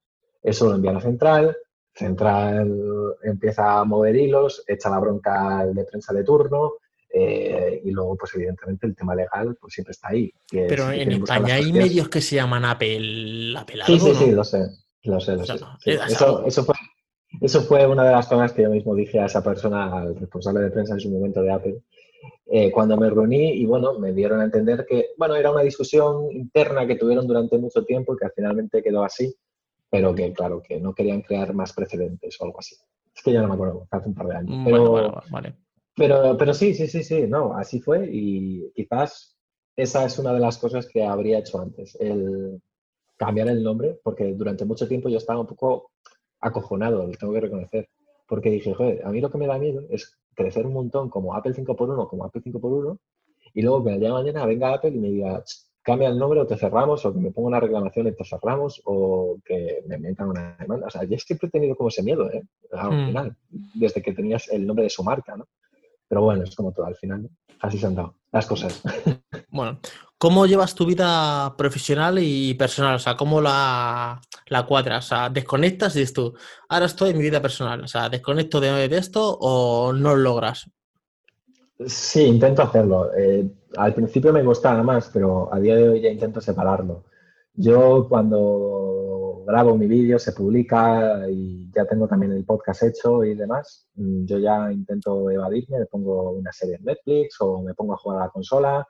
eso lo envían a Central, Central empieza a mover hilos, echa la bronca al de prensa de turno, eh, y luego, pues evidentemente, el tema legal pues siempre está ahí. Pero en España hay medios que se llaman Apple, Apple Sí, sí, sí, lo sé. Lo sé, lo sé. eso, eso, fue, eso fue una de las cosas que yo mismo dije a esa persona, al responsable de prensa en su momento de Apple, eh, cuando me reuní y bueno, me dieron a entender que, bueno, era una discusión interna que tuvieron durante mucho tiempo y que finalmente quedó así, pero que claro, que no querían crear más precedentes o algo así. Es que ya no me acuerdo, hace un par de años. Pero, vale. Pero, pero sí, sí, sí, sí, no, así fue y quizás esa es una de las cosas que habría hecho antes, el cambiar el nombre, porque durante mucho tiempo yo estaba un poco acojonado, lo tengo que reconocer, porque dije, joder, a mí lo que me da miedo es crecer un montón como Apple 5x1, como Apple 5x1, y luego que el día de mañana venga Apple y me diga, cambia el nombre o te cerramos, o que me ponga una reclamación y te cerramos, o que me metan una demanda. O sea, yo siempre he tenido como ese miedo, ¿eh? Al hmm. final, desde que tenías el nombre de su marca, ¿no? Pero bueno, es como todo, al final así se han dado las cosas. (laughs) Bueno, ¿cómo llevas tu vida profesional y personal? O sea, ¿cómo la, la cuadras? O sea, ¿desconectas y dices tú, ahora estoy en mi vida personal? O sea, ¿desconecto de, esto o no lo logras? Sí, intento hacerlo. Eh, al principio me costaba más, pero a día de hoy ya intento separarlo. Yo cuando grabo mi vídeo, se publica y ya tengo también el podcast hecho y demás, mm, yo ya intento evadirme, me pongo una serie en Netflix o me pongo a jugar a la consola.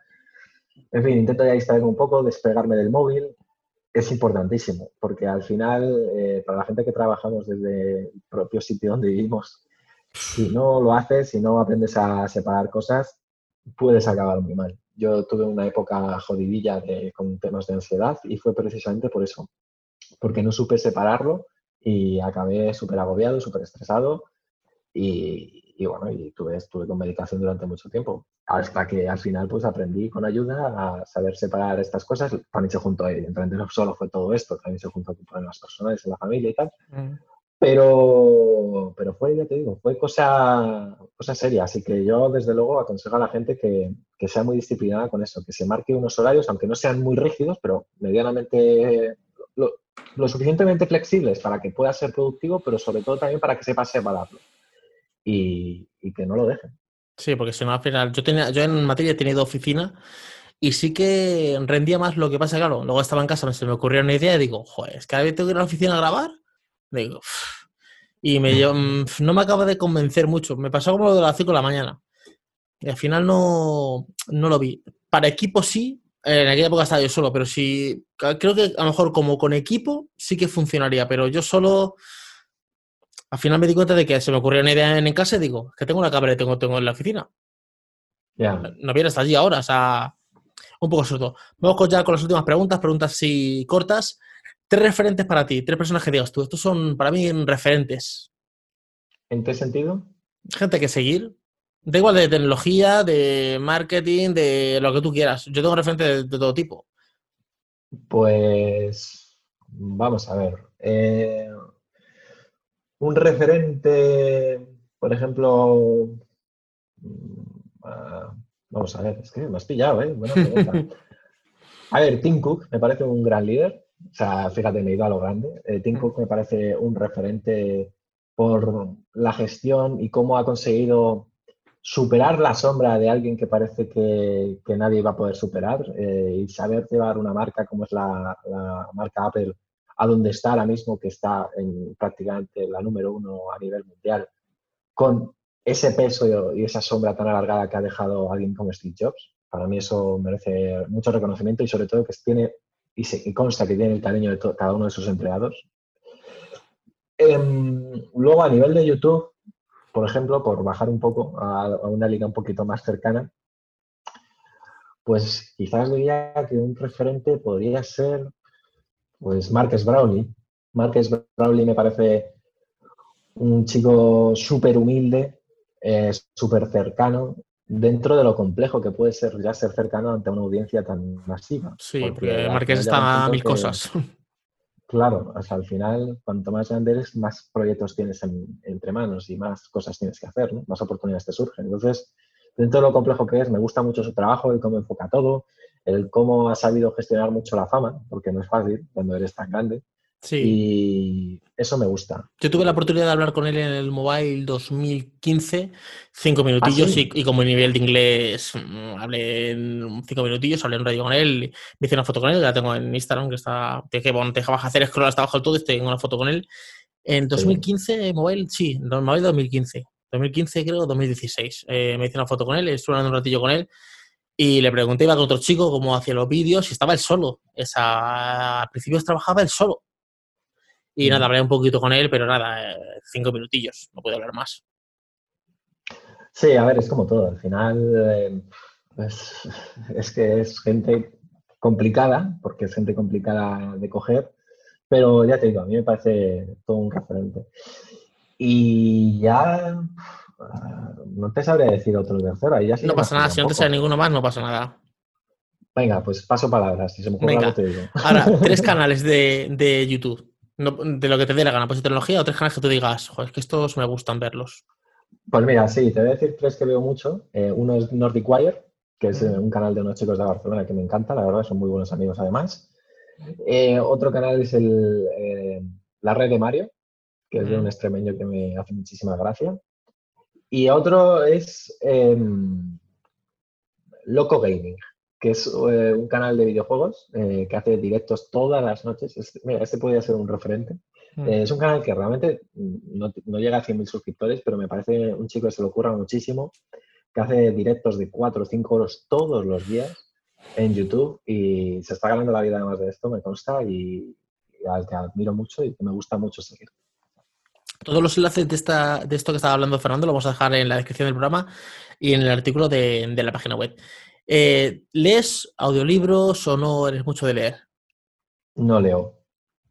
En fin, intento ya distraerme un poco, despegarme del móvil. Es importantísimo, porque al final, eh, para la gente que trabajamos desde el propio sitio donde vivimos, si no lo haces, si no aprendes a separar cosas, puedes acabar muy mal. Yo tuve una época jodidilla de, con temas de ansiedad y fue precisamente por eso, porque no supe separarlo y acabé súper agobiado, súper estresado y, bueno, y tuve, estuve con medicación durante mucho tiempo, hasta que al final pues aprendí con ayuda a saber separar estas cosas. También se juntó, evidentemente no solo fue todo esto, también se juntó con las personas en la familia y tal. Mm. Pero, pero fue, ya te digo, fue cosa, cosa seria. Así que yo, desde luego, aconsejo a la gente que, que sea muy disciplinada con eso, que se marque unos horarios, aunque no sean muy rígidos, pero medianamente lo, suficientemente flexibles para que pueda ser productivo, pero sobre todo también para que sepa separarlo y, y que no lo dejen. Sí, porque si no, al final, yo, tenía, yo en materia he tenido oficina y sí que rendía más lo que pasa, claro, luego estaba en casa, se me ocurrió una idea y digo, joder, es que vez tengo que ir a la oficina a grabar. Digo, y me, mm, no me acaba de convencer mucho. Me pasó como lo de las 5 de la mañana. Y al final no, no lo vi. Para equipo sí, en aquella época estaba yo solo, pero sí, creo que a lo mejor como con equipo sí que funcionaría, pero yo solo, al final me di cuenta de que se me ocurrió una idea en, casa y digo, que tengo una cámara y tengo, tengo en la oficina. Ya. No viene hasta allí ahora, o sea, un poco suelto. Vamos ya con las últimas preguntas, preguntas así cortas. Tres referentes para ti, tres personas que digas tú, estos son para mí referentes. ¿En qué sentido? Gente que seguir, Da igual de tecnología, de marketing, de lo que tú quieras. Yo tengo referentes de, todo tipo. Pues vamos a ver. Eh, un referente, por ejemplo, mm, ah, vamos a ver, es que me has pillado, ¿eh? Buena pregunta. A ver, Tim Cook me parece un gran líder. O sea, fíjate, me he ido a lo grande. Eh, Tim. Cook me parece un referente por la gestión y cómo ha conseguido superar la sombra de alguien que parece que, nadie va a poder superar eh, y saber llevar una marca como es la, marca Apple a donde está ahora mismo, que está en prácticamente la número uno a nivel mundial, con ese peso y esa sombra tan alargada que ha dejado alguien como Steve Jobs. Para mí eso merece mucho reconocimiento y sobre todo que tiene y, se, consta que tiene el cariño de cada uno de sus empleados. Em, luego a nivel de YouTube, por ejemplo, por bajar un poco a, una liga un poquito más cercana, pues quizás diría que un referente podría ser pues Marques Brownlee. Marques Brownlee me parece un chico súper humilde, eh, súper cercano, dentro de lo complejo que puede ser ya ser cercano ante una audiencia tan masiva. Sí, porque, Marques está a mil cosas. (laughs) Claro, hasta al final, cuanto más grande eres, más proyectos tienes entre manos y más cosas tienes que hacer, más oportunidades te surgen. Entonces, dentro de lo complejo que es, me gusta mucho su trabajo, el cómo enfoca todo, el cómo ha sabido gestionar mucho la fama, porque no es fácil cuando eres tan grande. Sí. Y eso me gusta. Yo tuve la oportunidad de hablar con él en el Mobile 2015, cinco minutillos, ¿Ah, y, como nivel de inglés mm, hablé en cinco minutillos, hablé un rato con él, me hice una foto con él, la tengo en Instagram, que está, te, que, bueno, te deja hacer scroll hasta abajo del todo y tengo una foto con él. En 2015, Mobile, sí, Mobile 2015. 2015 creo, 2016. Eh, me hice una foto con él, estuve hablando un ratillo con él y le pregunté, iba con otro chico, cómo hacía los vídeos y estaba él solo. Esa, al principio trabajaba él solo y nada, hablé un poquito con él, pero nada, eh, cinco minutillos, no puedo hablar más. Sí, a ver, es como todo. Al final eh, es que es gente complicada, porque es gente complicada de coger, pero ya te digo, a mí me parece todo un referente. Y ya no te sabría decir otro tercero. Ahí ya no pasa nada, si no te sale ninguno más, no pasa nada. Venga, pues paso palabras. Si se me ocurre algo, te digo. Ahora, tres (laughs) canales de, de YouTube de lo que te dé la gana, pues de tecnología o tres canales que tú digas, joder, es que estos me gustan verlos. Pues mira, sí, te voy a decir tres que veo mucho. Eh, uno es Nordic Wire, que es eh, un canal de unos chicos de Barcelona que me encanta, la verdad, son muy buenos amigos además. Eh, otro canal es el, La Red de Mario, que es de un extremeño que me hace muchísima gracia. Y otro es em, Loco Gaming, que es eh, un canal de videojuegos eh, que hace directos todas las noches. mira, este podría ser un referente. Mm. Eh, es un canal que realmente no, llega a 100.000 suscriptores, pero me parece un chico que se lo ocurra muchísimo, que hace directos de 4 o 5 horas todos los días en YouTube y se está ganando la vida además de esto, me consta, y, al que admiro mucho y que me gusta mucho seguir. Todos los enlaces de, esta, de esto que estaba hablando Fernando lo vamos a dejar en la descripción del programa y en el artículo de, de la página web. Eh, ¿Lees audiolibros o no eres mucho de leer? No leo.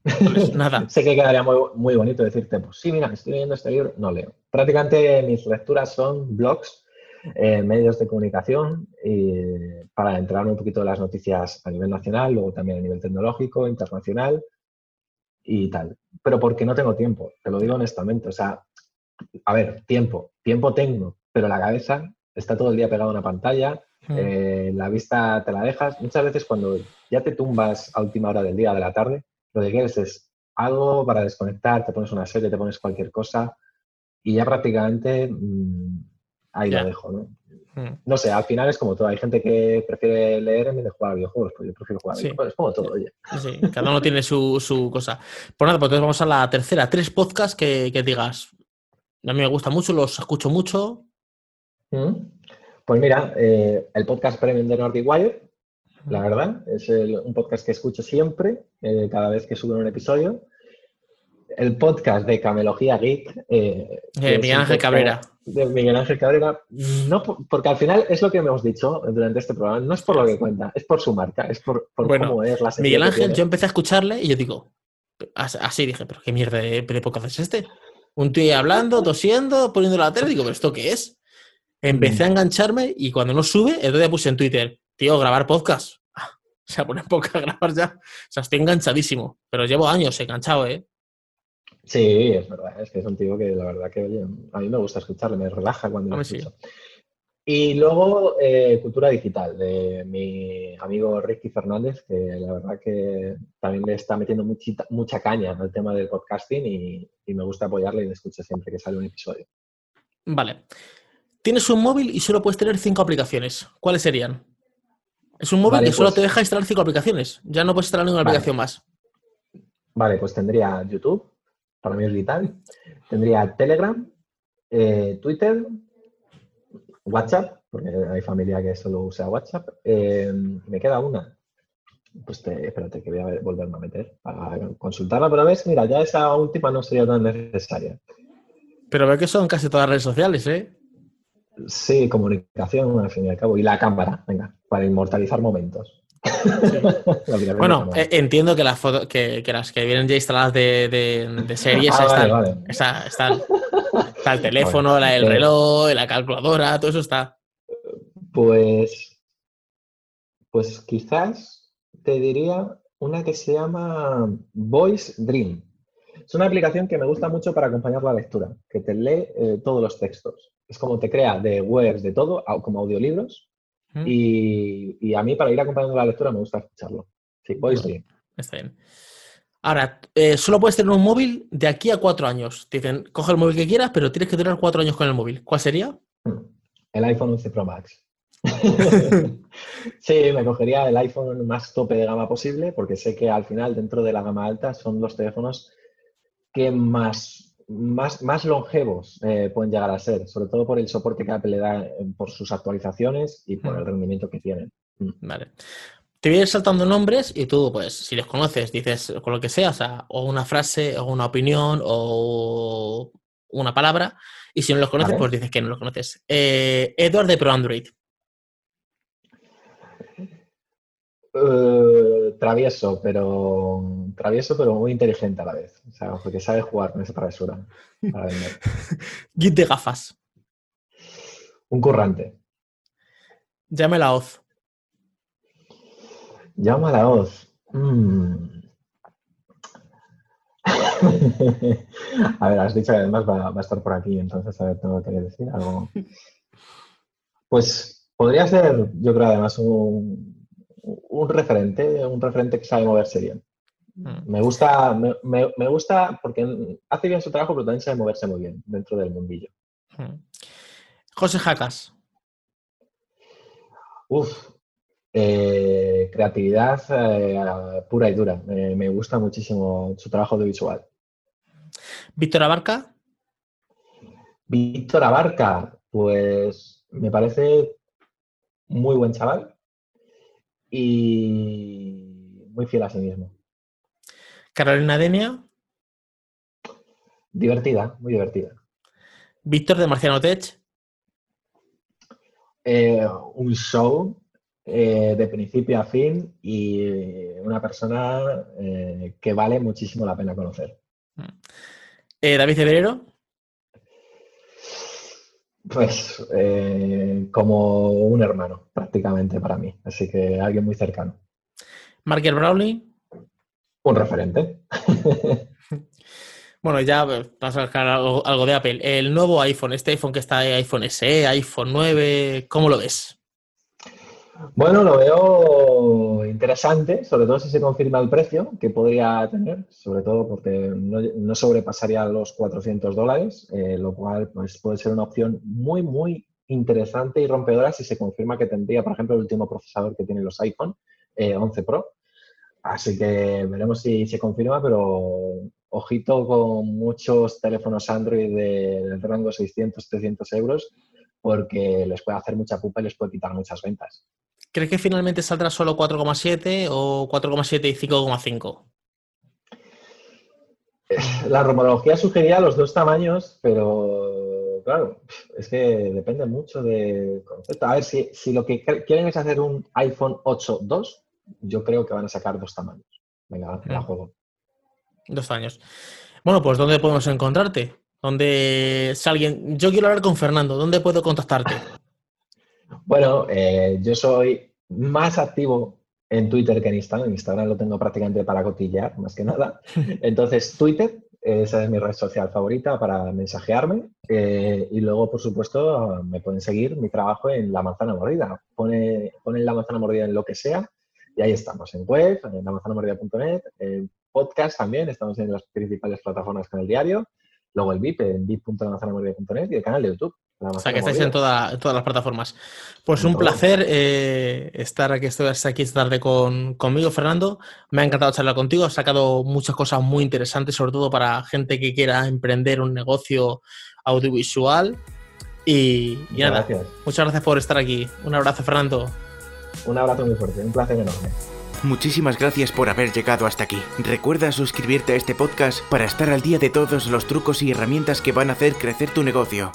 (laughs) nada. sé que quedaría muy, muy, bonito decirte, pues sí, mira, estoy leyendo este libro. No leo. Prácticamente mis lecturas son blogs, eh, medios de comunicación, para enterarme un poquito de las noticias a nivel nacional, luego también a nivel tecnológico, internacional. y tal. Pero porque no tengo tiempo, te lo digo honestamente. O sea, a ver, tiempo, tiempo tengo, pero la cabeza está todo el día pegada a una pantalla, Mm. eh, la vista te la dejas. Muchas veces cuando ya te tumbas a última hora del día, de la tarde, lo que quieres es algo para desconectar, te pones una serie, te pones cualquier cosa y ya prácticamente mm, ahí Ya. lo dejo, ¿no? Mm. No sé, al final es como todo. Hay gente que prefiere leer en vez de jugar a videojuegos, pues yo prefiero jugar a Sí. videojuegos. Es como todo, oye. Sí, cada uno tiene su, su cosa. Pues nada, pues entonces vamos a la tercera. Tres podcasts que, que digas. A mí me gusta mucho, los escucho mucho. Mm. Pues mira, eh, el podcast premium de Nordic Wire, la verdad, es el- un podcast que escucho siempre, eh, cada vez que suben un episodio. El podcast de Camelogía Geek. eh, es Miguel Ángel Cabrera. De Miguel Ángel Cabrera. No, por- porque al final es lo que hemos dicho durante este programa, no es por lo que cuenta, es por su marca, es por, por Bueno, cómo es la sección Miguel Ángel, yo empecé a escucharle y yo digo, as- así dije, pero qué mierda de, de podcast es este. Un tío hablando, tosiendo, poniendo la tele, digo, pero ¿esto qué es? Empecé a engancharme y cuando no sube, entonces puse en Twitter, tío, grabar podcast. (laughs) O sea, poner podcast a (laughs) grabar ya. O sea, estoy enganchadísimo. Pero llevo años enganchado, ¿eh? Sí, es verdad, es que es un tío que la verdad que oye, a mí me gusta escucharle, me relaja cuando lo sí. escucho. Y luego eh, Cultura Digital, de mi amigo Ricky Fernández, que la verdad que también le está metiendo muchita- mucha caña al tema del podcasting y, y me gusta apoyarle y le escucho siempre que sale un episodio. Vale. Tienes un móvil y solo puedes tener cinco aplicaciones. ¿Cuáles serían? Es un móvil Vale, y solo pues- te deja instalar cinco aplicaciones. Ya no puedes instalar ninguna Vale. aplicación más. Vale, pues tendría YouTube, para mí es vital. Tendría Telegram, eh, Twitter, WhatsApp, porque hay familia que solo usa WhatsApp. eh, me queda una. Pues te- espérate que voy a ver- volverme a meter para consultarla, pero ves, mira, ya esa última no sería tan necesaria. Pero veo que son casi todas redes sociales, ¿eh? Sí, comunicación al fin y al cabo. Y la cámara, venga, para inmortalizar momentos. (laughs) Bueno, eh, entiendo que las fotos, que, que las que vienen ya instaladas de, de- de series Ah, están, vale. está- están. Está el teléfono, la, el Eh, reloj, la calculadora, todo eso está. Pues, pues quizás te diría una que se llama Voice Dream. Es una aplicación que me gusta mucho para acompañar la lectura, que te lee eh, todos los textos. Es como te crea de webs, de todo, como audiolibros. ¿Mm? Y, y a mí para ir acompañando la lectura me gusta escucharlo. Sí, Voice Dream. Está bien. Ahora, eh, solo puedes tener un móvil de aquí a cuatro años. Te dicen, coge el móvil que quieras, pero tienes que durar cuatro años con el móvil. ¿Cuál sería? El iPhone 11 Pro Max. (laughs) sí, me cogería el iPhone más tope de gama posible porque sé que al final dentro de la gama alta son los teléfonos que más, más, más longevos eh, pueden llegar a ser, sobre todo por el soporte que Apple le da eh, por sus actualizaciones y por el rendimiento que tienen. Vale. Te voy a ir saltando nombres y tú, pues, si los conoces, dices con lo que sea, o sea, o una frase, o una opinión, o una palabra. Y si no los conoces, Vale. pues dices que no los conoces. Eh, Edward de Pro Eh, travieso, pero travieso, pero muy inteligente a la vez. O sea, porque sabe jugar con esa travesura. Git (laughs) de gafas. Un currante. Llame la hoz. Llama la hoz. Mm. (laughs) a ver, has dicho que además va, va a estar por aquí, entonces a ver, tengo que decir algo. (laughs) Pues podría ser, yo creo, además un, un referente, un referente que sabe moverse bien. Mm. Me gusta, me, me- me gusta porque hace bien su trabajo, pero también sabe moverse muy bien dentro del mundillo. Mm. José Jacas. Uf, eh, creatividad eh, pura y dura. Eh, me gusta muchísimo su trabajo audiovisual. Víctor Abarca. Víctor Abarca, pues me parece muy buen chaval y muy fiel a sí mismo. Carolina Denia. Divertida, muy divertida. Víctor de Marciano Tech. Eh, un show eh, de principio a fin y una persona eh, que vale muchísimo la pena conocer. Eh, David Cebrero. Pues eh, como un hermano prácticamente para mí, así que alguien muy cercano. Marker Brownlee. un referente. (laughs) Bueno, ya vas a sacar algo, de Apple. El nuevo iPhone, este iPhone que está ahí, iPhone SE, iPhone 9, ¿cómo lo ves? Bueno, lo veo interesante, sobre todo si se confirma el precio que podría tener, sobre todo porque no, sobrepasaría los 400 dólares, eh, lo cual pues, puede ser una opción muy, muy interesante y rompedora si se confirma que tendría, por ejemplo, el último procesador que tienen los iPhone, 11 eh, Pro. Así que veremos si se confirma, pero ojito con muchos teléfonos Android del rango 600, 300 euros, porque les puede hacer mucha pupa y les puede quitar muchas ventas. ¿Crees que finalmente saldrá solo 4,7 o 4,7 y 5,5? La romología sugería los dos tamaños, pero claro, es que depende mucho del concepto. A ver, si, si lo que quieren es hacer un iPhone 8 2, yo creo que van a sacar dos tamaños. Venga, la mm. juego. Dos años. Bueno, pues ¿dónde podemos encontrarte? ¿Dónde si alguien... Yo quiero hablar con Fernando. ¿Dónde puedo contactarte? (laughs) Bueno, eh, yo soy más activo en Twitter que en Instagram. En Instagram lo tengo prácticamente para cotillear, más que nada. (laughs) Entonces, Twitter, esa es mi red social favorita para mensajearme. Eh, y luego, por supuesto, me pueden seguir mi trabajo en La Manzana Mordida. Pone, ponen La Manzana Mordida en lo que sea y ahí estamos, en web, en lamanzanamordida.net, en podcast también, estamos en las principales plataformas con el diario, luego el VIP en vip.lamanzanamordida.net y el canal de YouTube. O sea, que estáis en, todas las plataformas. Pues un placer eh, estar aquí, aquí esta tarde con, conmigo, Fernando. Me ha encantado charlar contigo. Has sacado muchas cosas muy interesantes, sobre todo para gente que quiera emprender un negocio audiovisual. Y, nada, gracias. muchas gracias por estar aquí. Un abrazo, Fernando. Un abrazo muy fuerte, un placer enorme. Muchísimas gracias por haber llegado hasta aquí. Recuerda suscribirte a este podcast para estar al día de todos los trucos y herramientas que van a hacer crecer tu negocio.